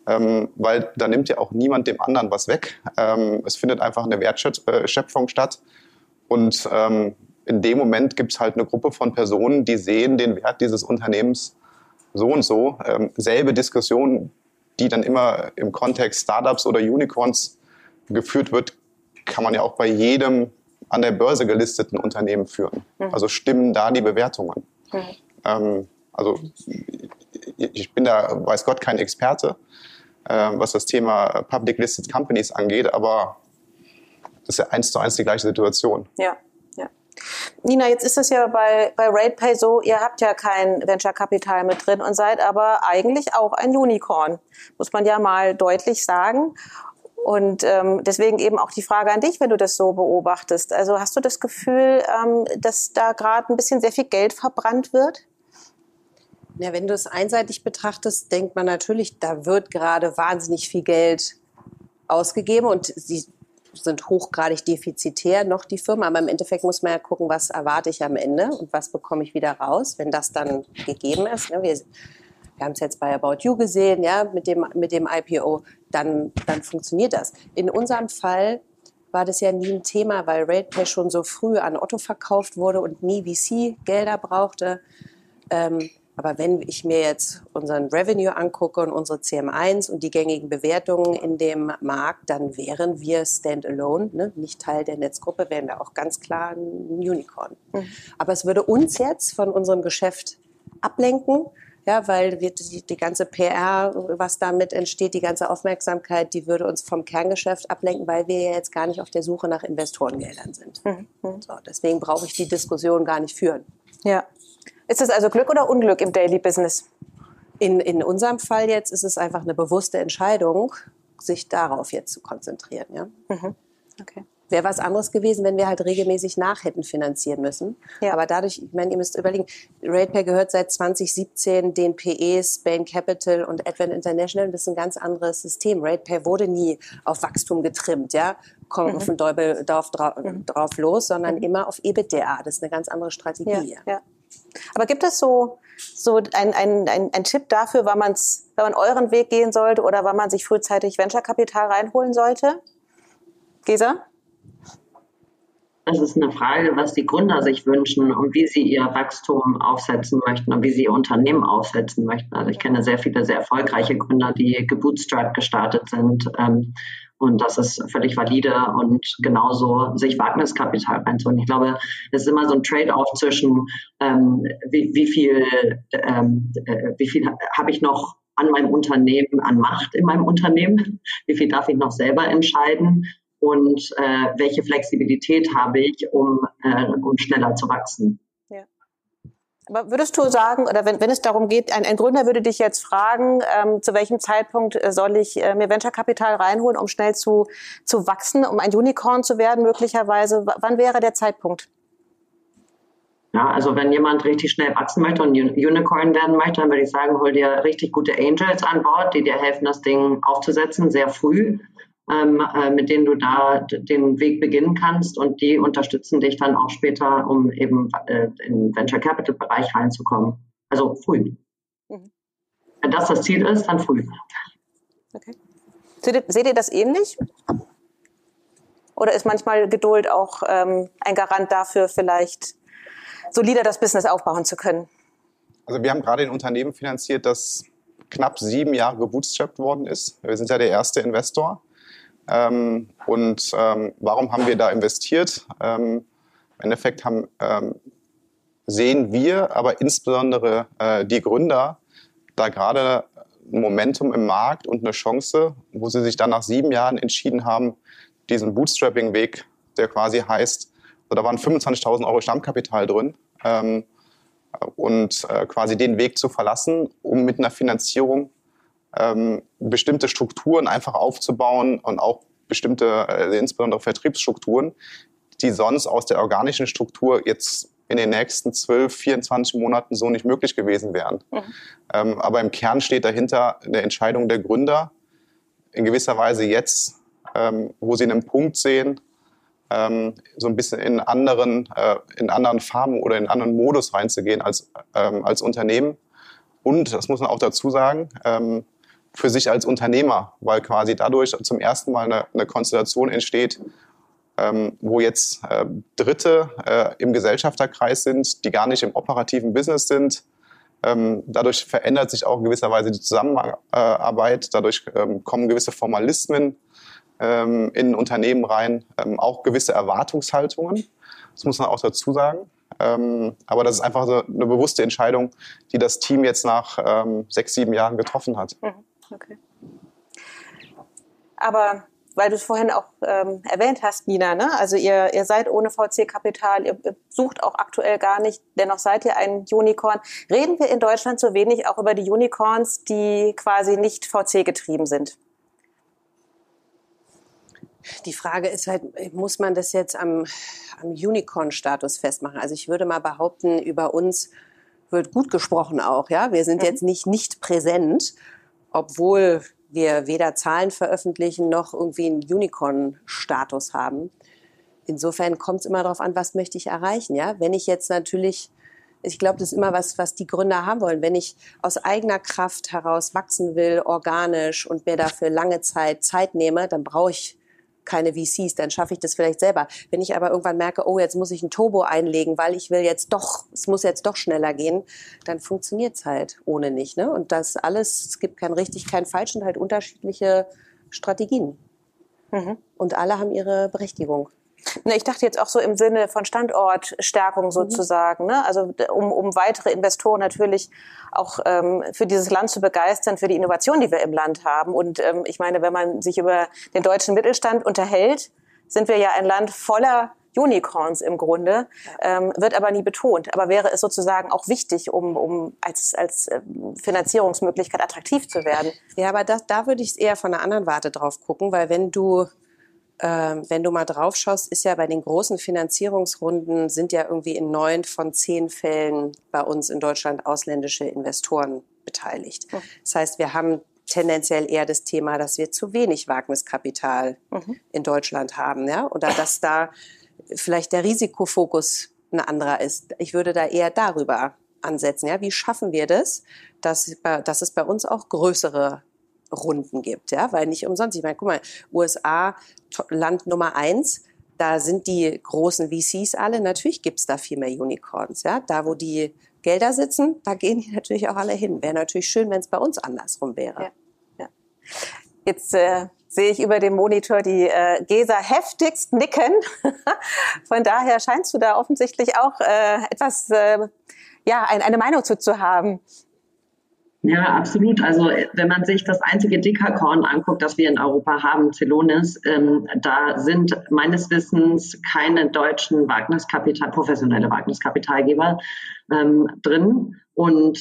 ähm, weil da nimmt ja auch niemand dem anderen was weg. Ähm, es findet einfach eine Wertschöpfung statt und ähm, in dem Moment gibt es halt eine Gruppe von Personen, die sehen den Wert dieses Unternehmens so und so. Ähm, selbe Diskussion, die dann immer im Kontext Startups oder Unicorns geführt wird, kann man ja auch bei jedem an der Börse gelisteten Unternehmen führen. Mhm. Also stimmen da die Bewertungen. Mhm. Ähm, also ich bin da, weiß Gott, kein Experte, äh, was das Thema Public Listed Companies angeht, aber das ist ja eins zu eins die gleiche Situation. Ja, ja. Nina, jetzt ist es ja bei, bei RatePay so, ihr habt ja kein Venture Capital mit drin und seid aber eigentlich auch ein Unicorn, muss man ja mal deutlich sagen. Und ähm, deswegen eben auch die Frage an dich, wenn du das so beobachtest. Also hast du das Gefühl, ähm, dass da gerade ein bisschen sehr viel Geld verbrannt wird? Ja, wenn du es einseitig betrachtest, denkt man natürlich, da wird gerade wahnsinnig viel Geld ausgegeben und sie sind hochgradig defizitär noch die Firma. Aber im Endeffekt muss man ja gucken, was erwarte ich am Ende und was bekomme ich wieder raus, wenn das dann gegeben ist. Ne? Wir, wir haben es jetzt bei About You gesehen, ja, mit dem, mit dem IPO, dann, dann funktioniert das. In unserem Fall war das ja nie ein Thema, weil RatePay schon so früh an Otto verkauft wurde und nie VC-Gelder brauchte. Ähm, aber wenn ich mir jetzt unseren Revenue angucke und unsere CM1 und die gängigen Bewertungen in dem Markt, dann wären wir standalone, ne? nicht Teil der Netzgruppe, wären wir auch ganz klar ein Unicorn. Mhm. Aber es würde uns jetzt von unserem Geschäft ablenken, ja, weil wir die, die ganze PR, was damit entsteht, die ganze Aufmerksamkeit, die würde uns vom Kerngeschäft ablenken, weil wir ja jetzt gar nicht auf der Suche nach Investorengeldern sind. Mhm. So, deswegen brauche ich die Diskussion gar nicht führen. Ja. Ist es also Glück oder Unglück im Daily Business? In, in unserem Fall jetzt ist es einfach eine bewusste Entscheidung, sich darauf jetzt zu konzentrieren. Ja? Mhm. Okay. Wäre was anderes gewesen, wenn wir halt regelmäßig nach hätten finanzieren müssen. Ja. Aber dadurch, ich meine, ihr müsst überlegen, RatePay gehört seit 2017 den PEs, Bain Capital und Advent International. Das ist ein ganz anderes System. RatePay wurde nie auf Wachstum getrimmt, ja. Kommt mhm. von Dorf drauf, mhm. drauf los, sondern mhm. immer auf EBITDA. Das ist eine ganz andere Strategie. Ja, ja. Aber gibt es so, so ein, ein, ein, ein Tipp dafür, wann, man's, wann man euren Weg gehen sollte oder wann man sich frühzeitig Venture-Kapital reinholen sollte? Gesa? Es ist eine Frage, was die Gründer sich wünschen und wie sie ihr Wachstum aufsetzen möchten und wie sie ihr Unternehmen aufsetzen möchten. Also ich kenne sehr viele sehr erfolgreiche Gründer, die gebootstrapped gestartet sind. Ähm, und das ist völlig valide und genauso sich Wagniskapital reinzuholen. Ich glaube, es ist immer so ein Trade-off zwischen, ähm, wie, wie, viel, ähm, äh, wie viel habe ich noch an meinem Unternehmen, an Macht in meinem Unternehmen, wie viel darf ich noch selber entscheiden und äh, welche Flexibilität habe ich, um, äh, um schneller zu wachsen. Aber würdest du sagen, oder wenn, wenn es darum geht, ein, ein Gründer würde dich jetzt fragen, ähm, zu welchem Zeitpunkt äh, soll ich äh, mir Venture-Kapital reinholen, um schnell zu, zu wachsen, um ein Unicorn zu werden möglicherweise? W wann wäre der Zeitpunkt? Ja, also wenn jemand richtig schnell wachsen möchte und Unicorn werden möchte, dann würde ich sagen, hol dir richtig gute Angels an Bord, die dir helfen, das Ding aufzusetzen, sehr früh ähm, äh, mit denen du da den Weg beginnen kannst und die unterstützen dich dann auch später, um eben äh, in den Venture Capital Bereich reinzukommen. Also früh. Mhm. Wenn das das Ziel ist, dann früh. Okay. Seht ihr, seht ihr das ähnlich? Oder ist manchmal Geduld auch ähm, ein Garant dafür, vielleicht solider das Business aufbauen zu können? Also wir haben gerade ein Unternehmen finanziert, das knapp sieben Jahre gebootstrapped worden ist. Wir sind ja der erste Investor. Ähm, und ähm, warum haben wir da investiert? Ähm, Im Endeffekt haben, ähm, sehen wir, aber insbesondere äh, die Gründer, da gerade ein Momentum im Markt und eine Chance, wo sie sich dann nach sieben Jahren entschieden haben, diesen Bootstrapping-Weg, der quasi heißt, also da waren 25.000 Euro Stammkapital drin, ähm, und äh, quasi den Weg zu verlassen, um mit einer Finanzierung ähm, bestimmte Strukturen einfach aufzubauen und auch bestimmte, äh, insbesondere Vertriebsstrukturen, die sonst aus der organischen Struktur jetzt in den nächsten 12, 24 Monaten so nicht möglich gewesen wären. Mhm. Ähm, aber im Kern steht dahinter eine Entscheidung der Gründer, in gewisser Weise jetzt, ähm, wo sie einen Punkt sehen, ähm, so ein bisschen in anderen, äh, in anderen Farben oder in anderen Modus reinzugehen als, ähm, als Unternehmen. Und, das muss man auch dazu sagen, ähm, für sich als Unternehmer, weil quasi dadurch zum ersten Mal eine, eine Konstellation entsteht, ähm, wo jetzt äh, Dritte äh, im Gesellschafterkreis sind, die gar nicht im operativen Business sind. Ähm, dadurch verändert sich auch in gewisser Weise die Zusammenarbeit, dadurch ähm, kommen gewisse Formalismen ähm, in Unternehmen rein, ähm, auch gewisse Erwartungshaltungen. Das muss man auch dazu sagen. Ähm, aber das ist einfach so eine bewusste Entscheidung, die das Team jetzt nach sechs, sieben Jahren getroffen hat. Mhm. Okay. Aber weil du es vorhin auch ähm, erwähnt hast, Nina, ne? also ihr, ihr seid ohne VC-Kapital, ihr, ihr, sucht auch aktuell gar nicht, dennoch seid ihr ein Unicorn. Reden wir in Deutschland so wenig auch über die Unicorns, die quasi nicht VC-getrieben sind? Die Frage ist halt, muss man das jetzt am, am Unicorn-Status festmachen? Also ich würde mal behaupten, über uns wird gut gesprochen auch. Ja, Wir sind mhm. jetzt nicht nicht präsent obwohl wir weder Zahlen veröffentlichen noch irgendwie einen Unicorn-Status haben. Insofern kommt es immer darauf an, was möchte ich erreichen. Ja? Wenn ich jetzt natürlich, ich glaube, das ist immer was, was die Gründer haben wollen. Wenn ich aus eigener Kraft heraus wachsen will, organisch und mir dafür lange Zeit Zeit nehme, dann brauche ich keine VCs, dann schaffe ich das vielleicht selber. Wenn ich aber irgendwann merke, oh, jetzt muss ich ein Turbo einlegen, weil ich will jetzt doch, es muss jetzt doch schneller gehen, dann funktioniert es halt ohne nicht. Ne? Und das alles, es gibt kein richtig, kein falsch und halt unterschiedliche Strategien. Mhm. Und alle haben ihre Berechtigung. Ne, ich dachte jetzt auch so im Sinne von Standortstärkung mhm. sozusagen, ne? also um, um weitere Investoren natürlich auch ähm, für dieses Land zu begeistern, für die Innovation, die wir im Land haben. Und ähm, ich meine, wenn man sich über den deutschen Mittelstand unterhält, sind wir ja ein Land voller Unicorns im Grunde, ähm, wird aber nie betont. Aber wäre es sozusagen auch wichtig, um, um als, als ähm, Finanzierungsmöglichkeit attraktiv zu werden? Ja, aber das, da würde ich eher von einer anderen Warte drauf gucken, weil wenn du ähm, wenn du mal drauf schaust, ist ja bei den großen Finanzierungsrunden sind ja irgendwie in neun von zehn Fällen bei uns in Deutschland ausländische Investoren beteiligt. Mhm. Das heißt, wir haben tendenziell eher das Thema, dass wir zu wenig Wagniskapital mhm. in Deutschland haben, ja, oder dass da vielleicht der Risikofokus ein anderer ist. Ich würde da eher darüber ansetzen, ja. Wie schaffen wir das, dass, dass es bei uns auch größere Runden gibt, ja, weil nicht umsonst. Ich meine, guck mal, USA Land Nummer eins, da sind die großen VCs alle. Natürlich gibt's da viel mehr Unicorns, ja. Da, wo die Gelder sitzen, da gehen die natürlich auch alle hin. Wäre natürlich schön, wenn es bei uns andersrum wäre. Ja. Ja. Jetzt äh, sehe ich über dem Monitor die äh, Gesa heftigst nicken. Von daher scheinst du da offensichtlich auch äh, etwas, äh, ja, ein, eine Meinung zu, zu haben. Ja, absolut. Also wenn man sich das einzige Dekakorn anguckt, das wir in Europa haben, Celonis, ähm, da sind meines Wissens keine deutschen Wagniskapital, professionelle Wagniskapitalgeber ähm, drin. Und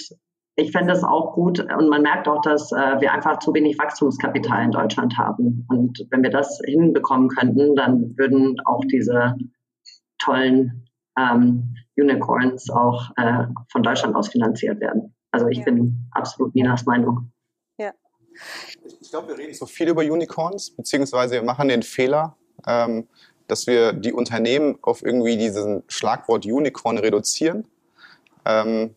ich fände es auch gut und man merkt auch, dass äh, wir einfach zu wenig Wachstumskapital in Deutschland haben. Und wenn wir das hinbekommen könnten, dann würden auch diese tollen ähm, Unicorns auch äh, von Deutschland aus finanziert werden. Also ich ja. bin absolut Ninas Meinung. Ja. Ich glaube, wir reden so viel über Unicorns, beziehungsweise wir machen den Fehler, ähm, dass wir die Unternehmen auf irgendwie diesen Schlagwort Unicorn reduzieren. Ähm,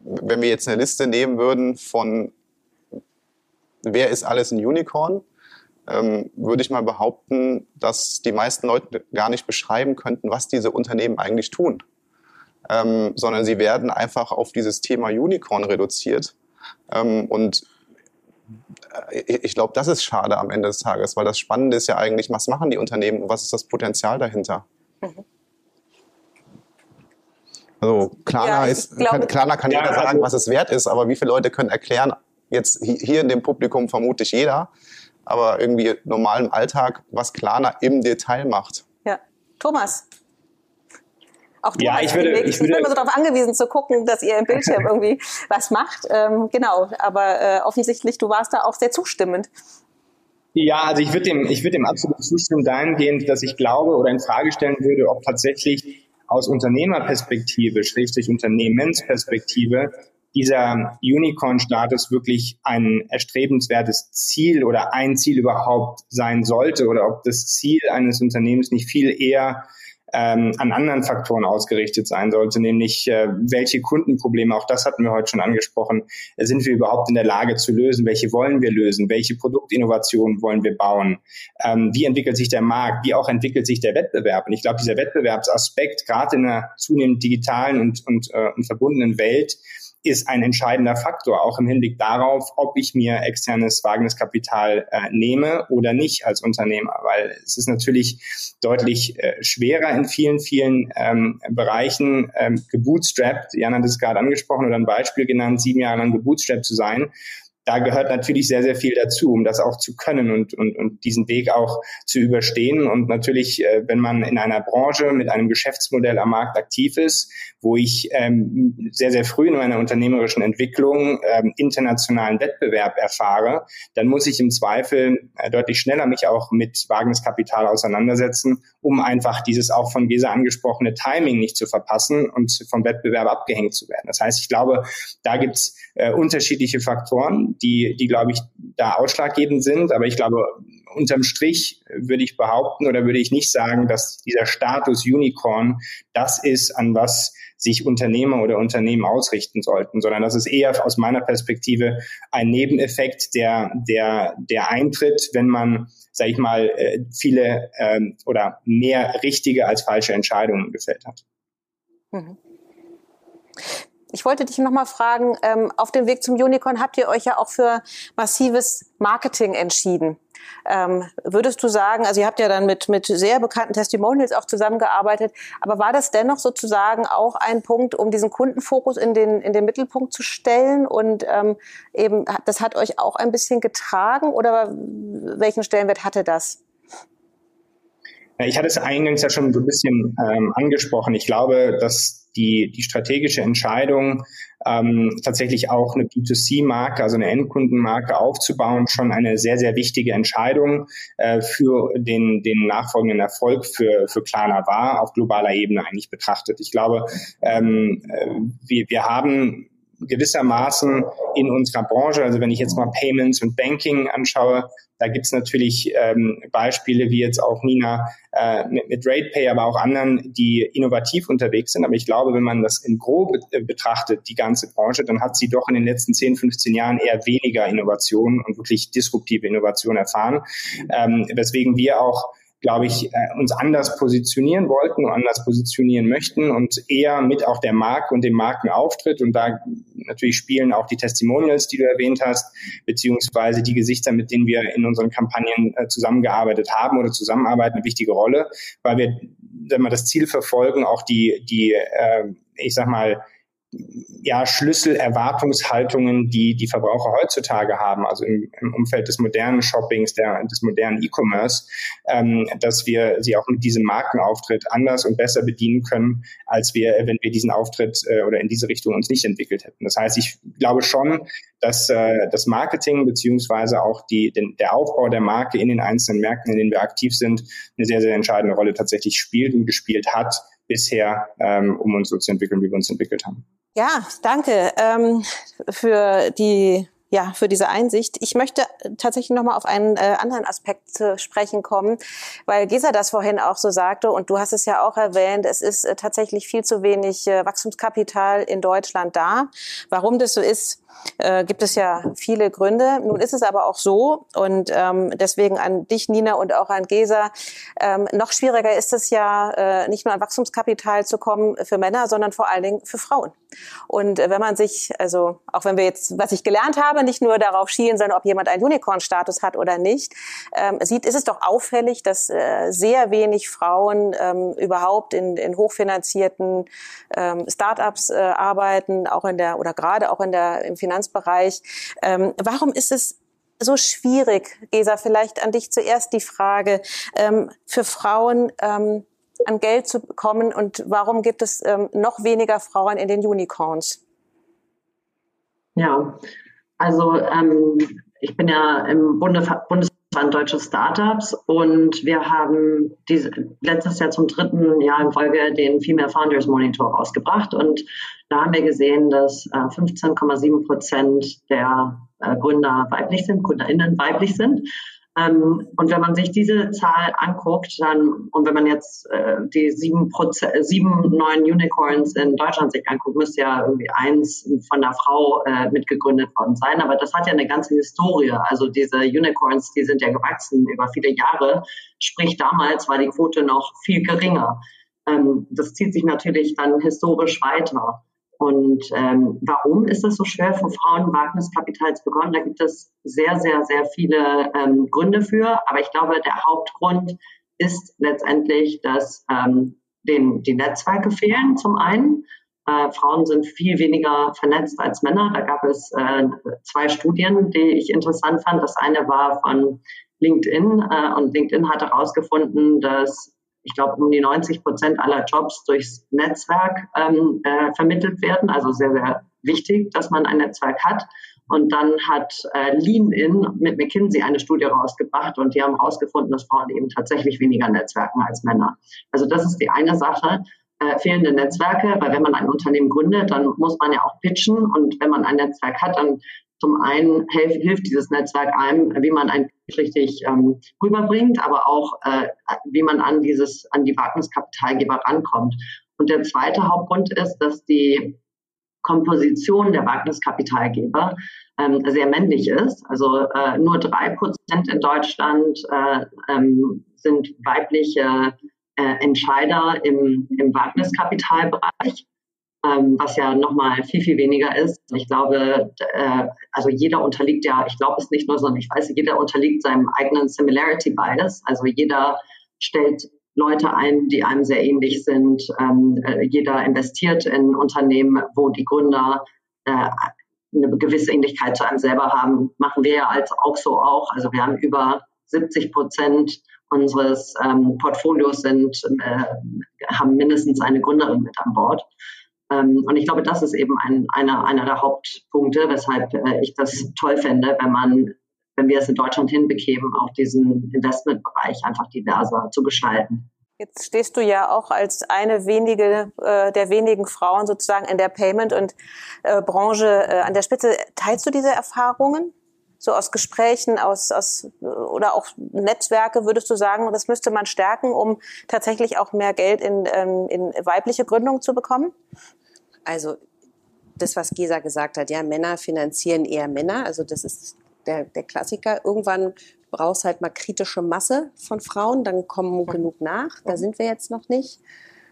wenn wir jetzt eine Liste nehmen würden von wer ist alles ein Unicorn, ähm, würde ich mal behaupten, dass die meisten Leute gar nicht beschreiben könnten, was diese Unternehmen eigentlich tun ähm, sondern sie werden einfach auf dieses Thema Unicorn reduziert. Ähm, und äh, ich glaube, das ist schade am Ende des Tages, weil das Spannende ist ja eigentlich, was machen die Unternehmen und was ist das Potenzial dahinter? Mhm. Also Klarna, ja, ist, glaube, kann, Klarna kann ja, jeder sagen, also, was es wert ist, aber wie viele Leute können erklären, jetzt hier in dem Publikum vermutlich jeder, aber irgendwie normal im Alltag, was Klarna im Detail macht. Ja, Thomas, auch du ja, ich würde, ich, ich würde, bin immer so darauf angewiesen zu gucken, dass ihr im Bildschirm irgendwie was macht. Ähm, genau, aber äh, offensichtlich, du warst da auch sehr zustimmend. Ja, also ich würde dem, ich würde dem absolut zustimmen dahingehend, dass ich glaube oder in Frage stellen würde, ob tatsächlich aus Unternehmerperspektive, schrägstrich Unternehmensperspektive, dieser Unicorn-Status wirklich ein erstrebenswertes Ziel oder ein Ziel überhaupt sein sollte oder ob das Ziel eines Unternehmens nicht viel eher ähm, an anderen Faktoren ausgerichtet sein sollte, nämlich äh, welche Kundenprobleme, auch das hatten wir heute schon angesprochen, sind wir überhaupt in der Lage zu lösen, welche wollen wir lösen, welche Produktinnovationen wollen wir bauen, ähm, wie entwickelt sich der Markt, wie auch entwickelt sich der Wettbewerb. Und ich glaube, dieser Wettbewerbsaspekt, gerade in einer zunehmend digitalen und, und, äh, und verbundenen Welt, ist ein entscheidender Faktor, auch im Hinblick darauf, ob ich mir externes Wagniskapital äh, nehme oder nicht als Unternehmer, weil es ist natürlich deutlich äh, schwerer in vielen, vielen ähm, Bereichen ähm, gebootstrapped, Jan hat es gerade angesprochen oder ein Beispiel genannt, sieben Jahre lang gebootstrapped zu sein, da gehört natürlich sehr, sehr viel dazu, um das auch zu können und, und, und diesen Weg auch zu überstehen. Und natürlich, äh, wenn man in einer Branche mit einem Geschäftsmodell am Markt aktiv ist, wo ich ähm, sehr, sehr früh in meiner unternehmerischen Entwicklung ähm, internationalen Wettbewerb erfahre, dann muss ich im Zweifel äh, deutlich schneller mich auch mit Wagniskapital auseinandersetzen, um einfach dieses auch von Gesa angesprochene Timing nicht zu verpassen und vom Wettbewerb abgehängt zu werden. Das heißt, ich glaube, da gibt's äh, unterschiedliche Faktoren, die, die glaube ich, da ausschlaggebend sind. Aber ich glaube, unterm Strich würde ich behaupten oder würde ich nicht sagen, dass dieser Status Unicorn das ist, an was sich Unternehmer oder Unternehmen ausrichten sollten, sondern das ist eher aus meiner Perspektive ein Nebeneffekt, der, der, der eintritt, wenn man, sage ich mal, äh, viele ähm, oder mehr richtige als falsche Entscheidungen gefällt hat. Mhm. Ich wollte dich noch mal fragen, ähm, auf dem Weg zum Unicorn habt ihr euch ja auch für massives Marketing entschieden. Ähm, würdest du sagen, also ihr habt ja dann mit, mit sehr bekannten Testimonials auch zusammengearbeitet, aber war das dennoch sozusagen auch ein Punkt, um diesen Kundenfokus in den, in den Mittelpunkt zu stellen und ähm, eben, das hat euch auch ein bisschen getragen oder welchen Stellenwert hatte das? Ich hatte es eingangs ja schon so ein bisschen ähm, angesprochen. Ich glaube, dass die, die strategische Entscheidung, ähm, tatsächlich auch eine B2C-Marke, also eine Endkundenmarke aufzubauen, schon eine sehr, sehr wichtige Entscheidung äh, für den, den nachfolgenden Erfolg für, für Klarna war, auf globaler Ebene eigentlich betrachtet. Ich glaube, ähm, äh, wir, wir haben gewissermaßen in unserer Branche, also wenn ich jetzt mal Payments und Banking anschaue, da gibt's natürlich ähm, Beispiele wie jetzt auch Nina äh, mit, mit RatePay, aber auch anderen, die innovativ unterwegs sind. Aber ich glaube, wenn man das in grob äh, betrachtet, die ganze Branche, dann hat sie doch in den letzten 10, 15 Jahren eher weniger Innovationen und wirklich disruptive Innovationen erfahren. Ähm, weswegen wir auch glaube ich, äh, uns anders positionieren wollten und anders positionieren möchten und eher mit auch der Marke und dem Markenauftritt. Und da natürlich spielen auch die Testimonials, die du erwähnt hast, beziehungsweise die Gesichter, mit denen wir in unseren Kampagnen äh, zusammengearbeitet haben oder zusammenarbeiten, eine wichtige Rolle, weil wir, wenn wir das Ziel verfolgen, auch die, die, äh, ich sag mal, ja, Schlüsselerwartungshaltungen, die die Verbraucher heutzutage haben, also im, im Umfeld des modernen Shoppings, der, des modernen E-Commerce, ähm, dass wir sie auch mit diesem Markenauftritt anders und besser bedienen können, als wir, wenn wir diesen Auftritt äh, oder in diese Richtung uns nicht entwickelt hätten. Das heißt, ich glaube schon, dass äh, das Marketing beziehungsweise auch die, den, der Aufbau der Marke in den einzelnen Märkten, in denen wir aktiv sind, eine sehr, sehr entscheidende Rolle tatsächlich spielt und gespielt hat bisher, ähm, um uns so zu entwickeln, wie wir uns entwickelt haben. Ja, danke ähm, für die ja, für diese Einsicht. Ich möchte tatsächlich nochmal auf einen äh, anderen Aspekt zu sprechen kommen, weil Gesa das vorhin auch so sagte und du hast es ja auch erwähnt, es ist äh, tatsächlich viel zu wenig äh, Wachstumskapital in Deutschland da. Warum das so ist, äh, gibt es ja viele Gründe. Nun ist es aber auch so und ähm, deswegen an dich, Nina, und auch an Gesa, ähm, noch schwieriger ist es ja, äh, nicht nur an Wachstumskapital zu kommen für Männer, sondern vor allen Dingen für Frauen. Und äh, wenn man sich, also auch wenn wir jetzt, was ich gelernt habe, nicht nur darauf schielen, sondern ob jemand einen Unicorn-Status hat oder nicht, ähm, sieht, ist es doch auffällig, dass äh, sehr wenig Frauen ähm, überhaupt in, in hochfinanzierten ähm, Startups äh, arbeiten, auch in der oder gerade auch in der im Finanzbereich. Ähm, warum ist es so schwierig, Gesa, vielleicht an dich zuerst die Frage, ähm, für Frauen ähm, an Geld zu kommen und warum gibt es ähm, noch weniger Frauen in den Unicorns? Ja, also ähm, ich bin ja im Bundes Bundesverband Deutsche Startups und wir haben diese, letztes Jahr zum dritten Jahr in Folge den Female Founders Monitor rausgebracht und da haben wir gesehen, dass äh, 15,7 Prozent der äh, Gründer weiblich sind, GründerInnen weiblich sind. Ähm, und wenn man sich diese Zahl anguckt, dann, und wenn man jetzt äh, die sieben, äh, sieben neuen Unicorns in Deutschland sich anguckt, müsste ja irgendwie eins von einer Frau äh, mitgegründet worden sein. Aber das hat ja eine ganze Historie. Also diese Unicorns, die sind ja gewachsen über viele Jahre. Sprich, damals war die Quote noch viel geringer. Ähm, das zieht sich natürlich dann historisch weiter. Und ähm, warum ist es so schwer für Frauen Wagniskapital zu bekommen? Da gibt es sehr, sehr, sehr viele ähm, Gründe für. Aber ich glaube, der Hauptgrund ist letztendlich, dass ähm, den, die Netzwerke fehlen zum einen. Äh, Frauen sind viel weniger vernetzt als Männer. Da gab es äh, zwei Studien, die ich interessant fand. Das eine war von LinkedIn äh, und LinkedIn hat herausgefunden, dass ich glaube, um die 90 Prozent aller Jobs durchs Netzwerk ähm, äh, vermittelt werden. Also sehr, sehr wichtig, dass man ein Netzwerk hat. Und dann hat äh, Lean-In mit McKinsey eine Studie rausgebracht und die haben herausgefunden, dass Frauen eben tatsächlich weniger Netzwerken als Männer. Also das ist die eine Sache. Äh, fehlende Netzwerke, weil wenn man ein Unternehmen gründet, dann muss man ja auch pitchen und wenn man ein Netzwerk hat, dann zum einen hilft, hilft dieses Netzwerk einem, wie man ein richtig ähm, rüberbringt, aber auch äh, wie man an dieses an die Wagniskapitalgeber rankommt. Und der zweite Hauptgrund ist, dass die Komposition der Wagniskapitalgeber ähm, sehr männlich ist. Also äh, nur drei Prozent in Deutschland äh, ähm, sind weibliche äh, Entscheider im, im Wagniskapitalbereich was ja nochmal viel, viel weniger ist. Ich glaube, äh, also jeder unterliegt ja, ich glaube es nicht nur, sondern ich weiß, jeder unterliegt seinem eigenen Similarity Bias. Also jeder stellt Leute ein, die einem sehr ähnlich sind. Ähm, äh, jeder investiert in Unternehmen, wo die Gründer äh, eine gewisse Ähnlichkeit zu einem selber haben. Machen wir ja als auch so auch. Also wir haben über 70 Prozent unseres ähm, Portfolios sind, haben mindestens eine Gründerin mit an Bord. Ähm, und ich glaube, das ist eben ein, einer, einer der Hauptpunkte, weshalb äh, ich das toll fände, wenn man, wenn wir es in Deutschland hinbekämen, auch diesen Investmentbereich einfach diverser zu gestalten. Jetzt stehst du ja auch als eine wenige äh, der wenigen Frauen sozusagen in der Payment- und äh, Branche äh, an der Spitze. Teilst du diese Erfahrungen? So aus Gesprächen, aus, aus oder auch Netzwerke, würdest du sagen, das müsste man stärken, um tatsächlich auch mehr Geld in, ähm, in weibliche Gründung zu bekommen? Also das, was Gesa gesagt hat, ja, Männer finanzieren eher Männer. Also das ist der, der Klassiker. Irgendwann brauchst halt mal kritische Masse von Frauen, dann kommen genug nach. Da sind wir jetzt noch nicht.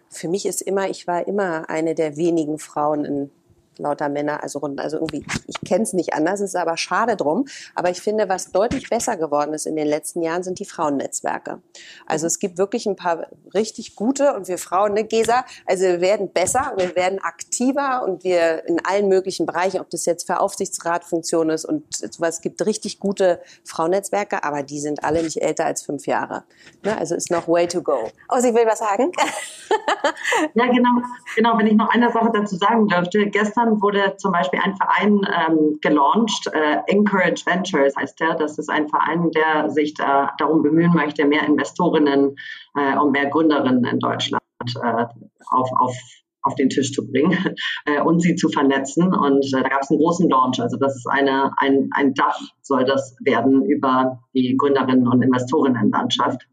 Für mich ist immer, ich war immer eine der wenigen Frauen in lauter Männer, also rund, also irgendwie, ich kenne es nicht anders, ist aber schade drum. Aber ich finde, was deutlich besser geworden ist in den letzten Jahren, sind die Frauennetzwerke. Also es gibt wirklich ein paar richtig gute und wir Frauen, ne, Gesa, also wir werden besser, wir werden aktiver und wir in allen möglichen Bereichen, ob das jetzt für Aufsichtsratfunktion ist und sowas, es gibt richtig gute Frauennetzwerke, aber die sind alle nicht älter als fünf Jahre. Ne, also ist noch way to go. Oh, Sie will was sagen? ja, genau, genau. Wenn ich noch eine Sache dazu sagen dürfte. Gestern Jahren wurde zum Beispiel ein Verein ähm, gelauncht, äh, Encourage Ventures heißt der. Das ist ein Verein, der sich da, darum bemühen möchte, mehr Investorinnen äh, und mehr Gründerinnen in Deutschland äh, auf, auf auf den Tisch zu bringen äh, und sie zu vernetzen. Und äh, da gab es einen großen Launch. Also das ist eine, ein, ein Dach, soll das werden über die Gründerinnen und Investorinnenlandschaft.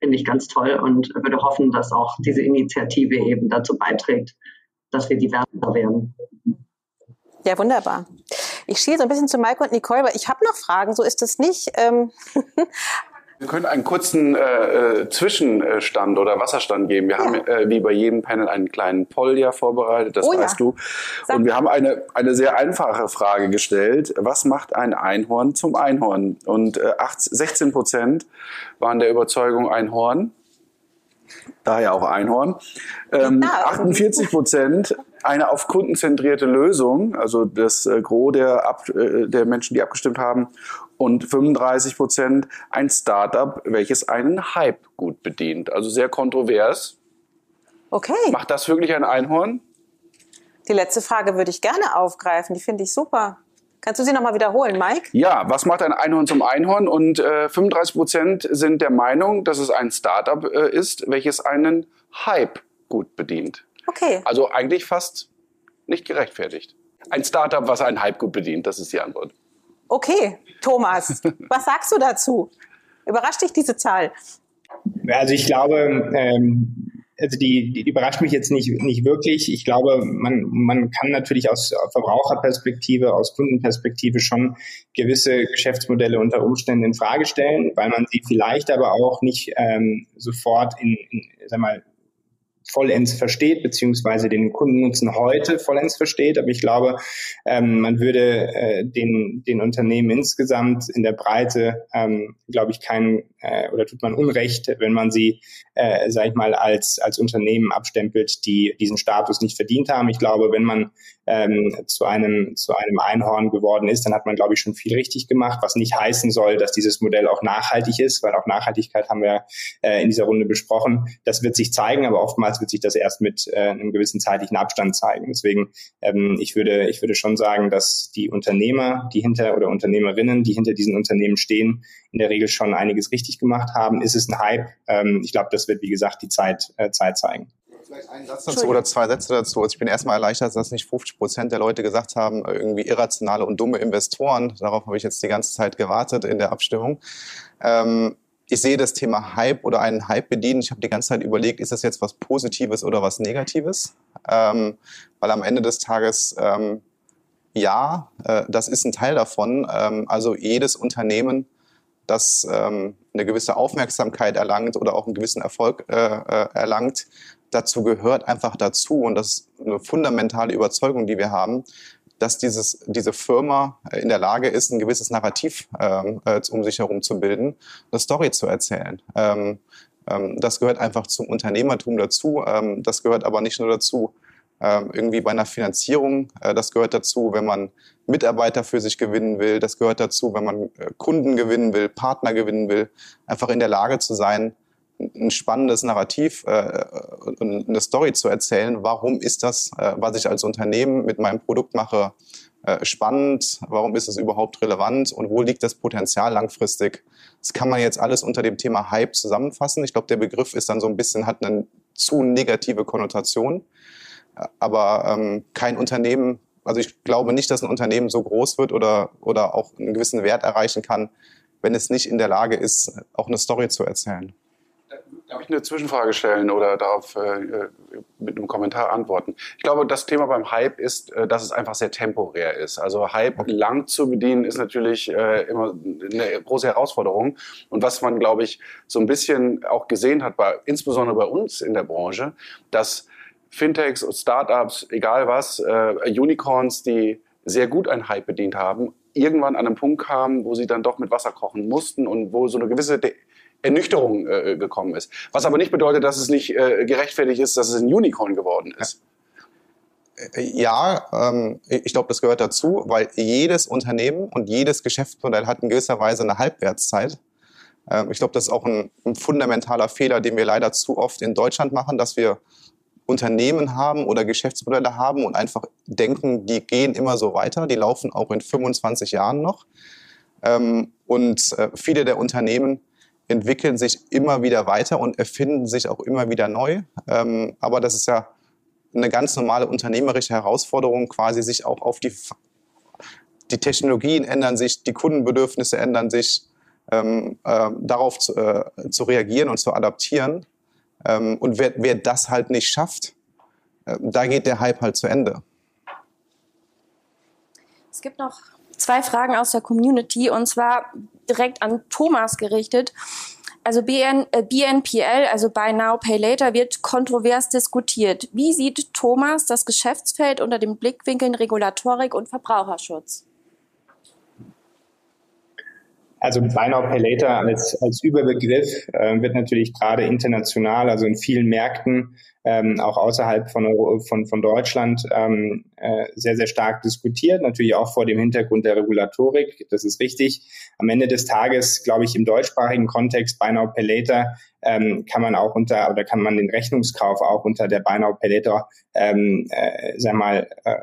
Finde ich ganz toll und würde hoffen, dass auch diese Initiative eben dazu beiträgt, dass wir diverser werden. Ja, wunderbar. Ich schiele so ein bisschen zu Maike und Nicole, weil ich habe noch Fragen, so ist es nicht. Ähm Wir können einen kurzen äh, Zwischenstand oder Wasserstand geben. Wir ja. haben äh, wie bei jedem Panel einen kleinen Poll ja vorbereitet, das oh, weißt ja. du. Sag und wir haben eine, eine sehr einfache Frage gestellt. Was macht ein Einhorn zum Einhorn? Und äh, 8, 16 Prozent waren der Überzeugung Einhorn daher auch Einhorn. Ähm, genau. 48 Prozent eine auf Kunden zentrierte Lösung, also das äh, Gros der, Ab, äh, der Menschen, die abgestimmt haben, und 35 Prozent ein Startup, welches einen Hype gut bedient. Also sehr kontrovers. Okay. Macht das wirklich ein Einhorn? Die letzte Frage würde ich gerne aufgreifen. Die finde ich super. Kannst du sie nochmal wiederholen, Mike? Ja, was macht ein Einhorn zum Einhorn? Und äh, 35 Prozent sind der Meinung, dass es ein Startup äh, ist, welches einen Hype gut bedient. Okay. Also eigentlich fast nicht gerechtfertigt. Ein Startup, was einen Hype gut bedient, das ist die Antwort. Okay, Thomas, was sagst du dazu? Überrascht dich diese Zahl? Also ich glaube, ähm, also die, die, überrascht mich jetzt nicht, nicht wirklich. Ich glaube, man, man kann natürlich aus Verbraucherperspektive, aus Kundenperspektive schon gewisse Geschäftsmodelle unter Umständen in Frage stellen, weil man sie vielleicht aber auch nicht ähm, sofort in, in sag mal, vollends versteht, beziehungsweise den Kundennutzen heute vollends versteht. Aber ich glaube, ähm, man würde äh, den, den Unternehmen insgesamt in der Breite, ähm, glaube ich, keinen äh, oder tut man Unrecht, wenn man sie, äh, sage ich mal, als, als Unternehmen abstempelt, die diesen Status nicht verdient haben. Ich glaube, wenn man ähm, zu einem zu einem Einhorn geworden ist, dann hat man, glaube ich, schon viel richtig gemacht, was nicht heißen soll, dass dieses Modell auch nachhaltig ist, weil auch Nachhaltigkeit haben wir äh, in dieser Runde besprochen. Das wird sich zeigen, aber oftmals wird sich das erst mit äh, einem gewissen zeitlichen Abstand zeigen. Deswegen, ähm, ich würde ich würde schon sagen, dass die Unternehmer, die hinter oder Unternehmerinnen, die hinter diesen Unternehmen stehen, in der Regel schon einiges richtig gemacht haben. Ist es ein Hype? Ähm, ich glaube, das wird wie gesagt die Zeit äh, Zeit zeigen. Vielleicht einen Satz dazu oder zwei Sätze dazu. Also ich bin erstmal erleichtert, dass nicht 50 Prozent der Leute gesagt haben, irgendwie irrationale und dumme Investoren. Darauf habe ich jetzt die ganze Zeit gewartet in der Abstimmung. Ähm, ich sehe das Thema Hype oder einen Hype bedienen. Ich habe die ganze Zeit überlegt, ist das jetzt was Positives oder was Negatives? Ähm, weil am Ende des Tages, ähm, ja, äh, das ist ein Teil davon. Ähm, also jedes Unternehmen, das ähm, eine gewisse Aufmerksamkeit erlangt oder auch einen gewissen Erfolg äh, äh, erlangt, dazu gehört einfach dazu, und das ist eine fundamentale Überzeugung, die wir haben, dass dieses, diese Firma in der Lage ist, ein gewisses Narrativ ähm, äh, um sich herum zu bilden, eine Story zu erzählen. Ähm, ähm, das gehört einfach zum Unternehmertum dazu. Ähm, das gehört aber nicht nur dazu, ähm, irgendwie bei einer Finanzierung. Äh, das gehört dazu, wenn man Mitarbeiter für sich gewinnen will. Das gehört dazu, wenn man äh, Kunden gewinnen will, Partner gewinnen will. Einfach in der Lage zu sein, ein spannendes Narrativ äh, und eine Story zu erzählen. Warum ist das, äh, was ich als Unternehmen mit meinem Produkt mache, äh, spannend? Warum ist es überhaupt relevant? Und wo liegt das Potenzial langfristig? Das kann man jetzt alles unter dem Thema Hype zusammenfassen. Ich glaube, der Begriff ist dann so ein bisschen, hat eine zu negative Konnotation. Aber ähm, kein Unternehmen, also ich glaube nicht, dass ein Unternehmen so groß wird oder, oder auch einen gewissen Wert erreichen kann, wenn es nicht in der Lage ist, auch eine Story zu erzählen. Darf ich eine Zwischenfrage stellen oder darauf äh, mit einem Kommentar antworten? Ich glaube, das Thema beim Hype ist, äh, dass es einfach sehr temporär ist. Also Hype okay. lang zu bedienen ist natürlich äh, immer eine große Herausforderung. Und was man, glaube ich, so ein bisschen auch gesehen hat, bei, insbesondere bei uns in der Branche, dass Fintechs und Startups, egal was, äh, Unicorns, die sehr gut einen Hype bedient haben, irgendwann an einen Punkt kamen, wo sie dann doch mit Wasser kochen mussten und wo so eine gewisse Ernüchterung äh, gekommen ist. Was aber nicht bedeutet, dass es nicht äh, gerechtfertigt ist, dass es ein Unicorn geworden ist. Ja, ähm, ich glaube, das gehört dazu, weil jedes Unternehmen und jedes Geschäftsmodell hat in gewisser Weise eine Halbwertszeit. Ähm, ich glaube, das ist auch ein, ein fundamentaler Fehler, den wir leider zu oft in Deutschland machen, dass wir Unternehmen haben oder Geschäftsmodelle haben und einfach denken, die gehen immer so weiter, die laufen auch in 25 Jahren noch. Ähm, und äh, viele der Unternehmen entwickeln sich immer wieder weiter und erfinden sich auch immer wieder neu. Ähm, aber das ist ja eine ganz normale unternehmerische Herausforderung, quasi sich auch auf die, die Technologien ändern sich, die Kundenbedürfnisse ändern sich, ähm, äh, darauf zu, äh, zu, reagieren und zu adaptieren. Ähm, und wer, wer, das halt nicht schafft, äh, da geht der Hype halt zu Ende. Es gibt noch zwei Fragen aus der Community und zwar direkt an Thomas gerichtet. Also BN, äh, BNPL, also Buy Now, Pay Later, wird kontrovers diskutiert. Wie sieht Thomas das Geschäftsfeld unter den Blickwinkeln Regulatorik und Verbraucherschutz? Also Buy Now Pay Later als, als Überbegriff äh, wird natürlich gerade international, also in vielen Märkten, ähm, auch außerhalb von, Euro, von, von Deutschland, ähm, äh, sehr, sehr stark diskutiert. Natürlich auch vor dem Hintergrund der Regulatorik. Das ist richtig. Am Ende des Tages, glaube ich, im deutschsprachigen Kontext Buy Now Pay Later ähm, kann man auch unter, oder kann man den Rechnungskauf auch unter der Buy Now Pay Later, ähm, äh, sag mal, äh,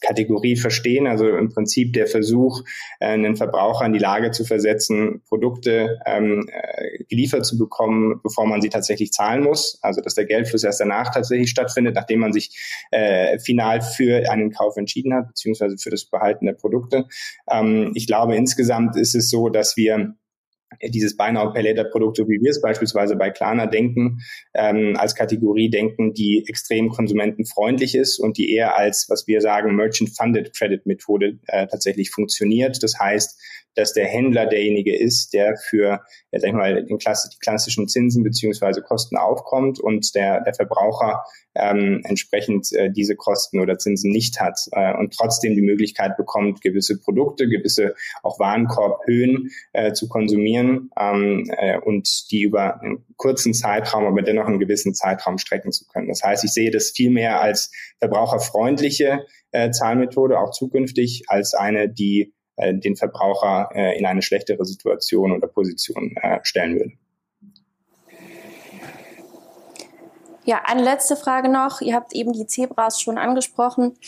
Kategorie verstehen, also im Prinzip der Versuch, äh, einen Verbraucher in die Lage zu versetzen, Produkte ähm, äh, geliefert zu bekommen, bevor man sie tatsächlich zahlen muss. Also dass der Geldfluss erst danach tatsächlich stattfindet, nachdem man sich äh, final für einen Kauf entschieden hat, beziehungsweise für das Behalten der Produkte. Ähm, ich glaube, insgesamt ist es so, dass wir dieses Buy Now Pay Later Produkte, wie wir es beispielsweise bei Klarna denken, ähm, als Kategorie denken, die extrem konsumentenfreundlich ist und die eher als, was wir sagen, Merchant Funded Credit Methode äh, tatsächlich funktioniert. Das heißt, dass der Händler derjenige ist, der für, ja, sag ich mal, den Klasse, die klassischen Zinsen beziehungsweise Kosten aufkommt und der, der Verbraucher ähm, entsprechend äh, diese Kosten oder Zinsen nicht hat äh, und trotzdem die Möglichkeit bekommt, gewisse Produkte, gewisse auch Warenkorbhöhen äh, zu konsumieren ähm, äh, und die über einen kurzen Zeitraum, aber dennoch einen gewissen Zeitraum strecken zu können. Das heißt, ich sehe das viel mehr als verbraucherfreundliche äh, Zahlmethode, auch zukünftig, als eine, die äh, den Verbraucher äh, in eine schlechtere Situation oder Position äh, stellen würde. Ja, eine letzte Frage noch. Ihr habt eben die Zebras schon angesprochen.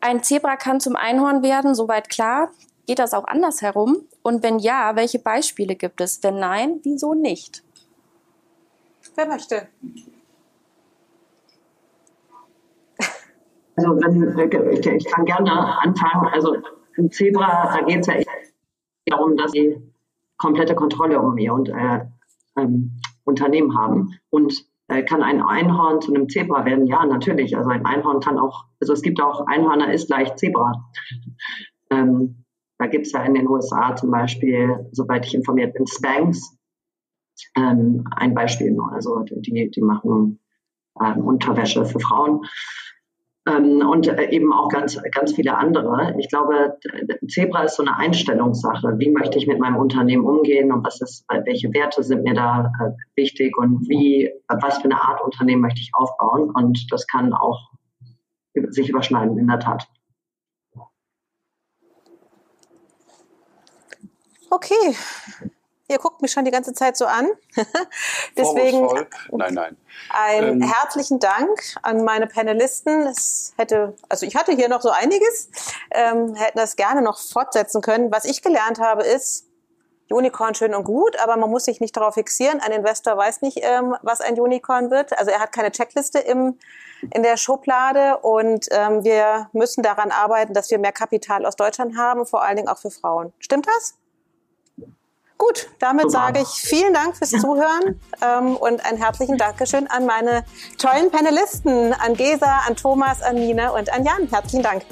Ein Zebra kann zum Einhorn werden, soweit klar. Geht das auch andersherum? Und wenn ja, welche Beispiele gibt es? Wenn nein, wieso nicht? Wer möchte? Also wenn, ich, ich kann gerne anfangen. Also im Zebra, geht es ja darum, dass sie komplette Kontrolle um ihr und, äh, ähm, Unternehmen haben. Und äh, kann ein Einhorn zu einem Zebra werden? Ja, natürlich. Also ein Einhorn kann auch, also es gibt auch Einhörner ist gleich Zebra. ähm, da gibt es ja in den USA zum Beispiel, soweit ich informiert bin, Spanx. Ähm, ein Beispiel nur. Also die, die machen ähm, Unterwäsche für Frauen und äh, eben auch ganz, ganz viele andere. Ich glaube, Zebra ist so eine Einstellungssache. Wie möchte ich mit meinem Unternehmen umgehen und was ist, äh, welche Werte sind mir da äh, wichtig und wie, was für eine Art Unternehmen möchte ich aufbauen? Und das kann auch sich überschneiden, in der Tat. Okay. Ihr guckt mich schon die ganze Zeit so an. Deswegen nein, nein. Einen ähm. herzlichen Dank an meine Panelisten. Es hätte, also ich hatte hier noch so einiges, ähm, hätten das gerne noch fortsetzen können. Was ich gelernt habe, ist, Unicorn schön und gut, aber man muss sich nicht darauf fixieren. Ein Investor weiß nicht, ähm, was ein Unicorn wird. Also er hat keine Checkliste im, in der Schublade und ähm, wir müssen daran arbeiten, dass wir mehr Kapital aus Deutschland haben, vor allen Dingen auch für Frauen. Stimmt das? Gut, damit sage ich vielen Dank fürs Zuhören ähm, und ein herzlichen Dankeschön an meine tollen Panelisten, an Gesa, an Thomas, an Nina und an Jan. Herzlichen Dank.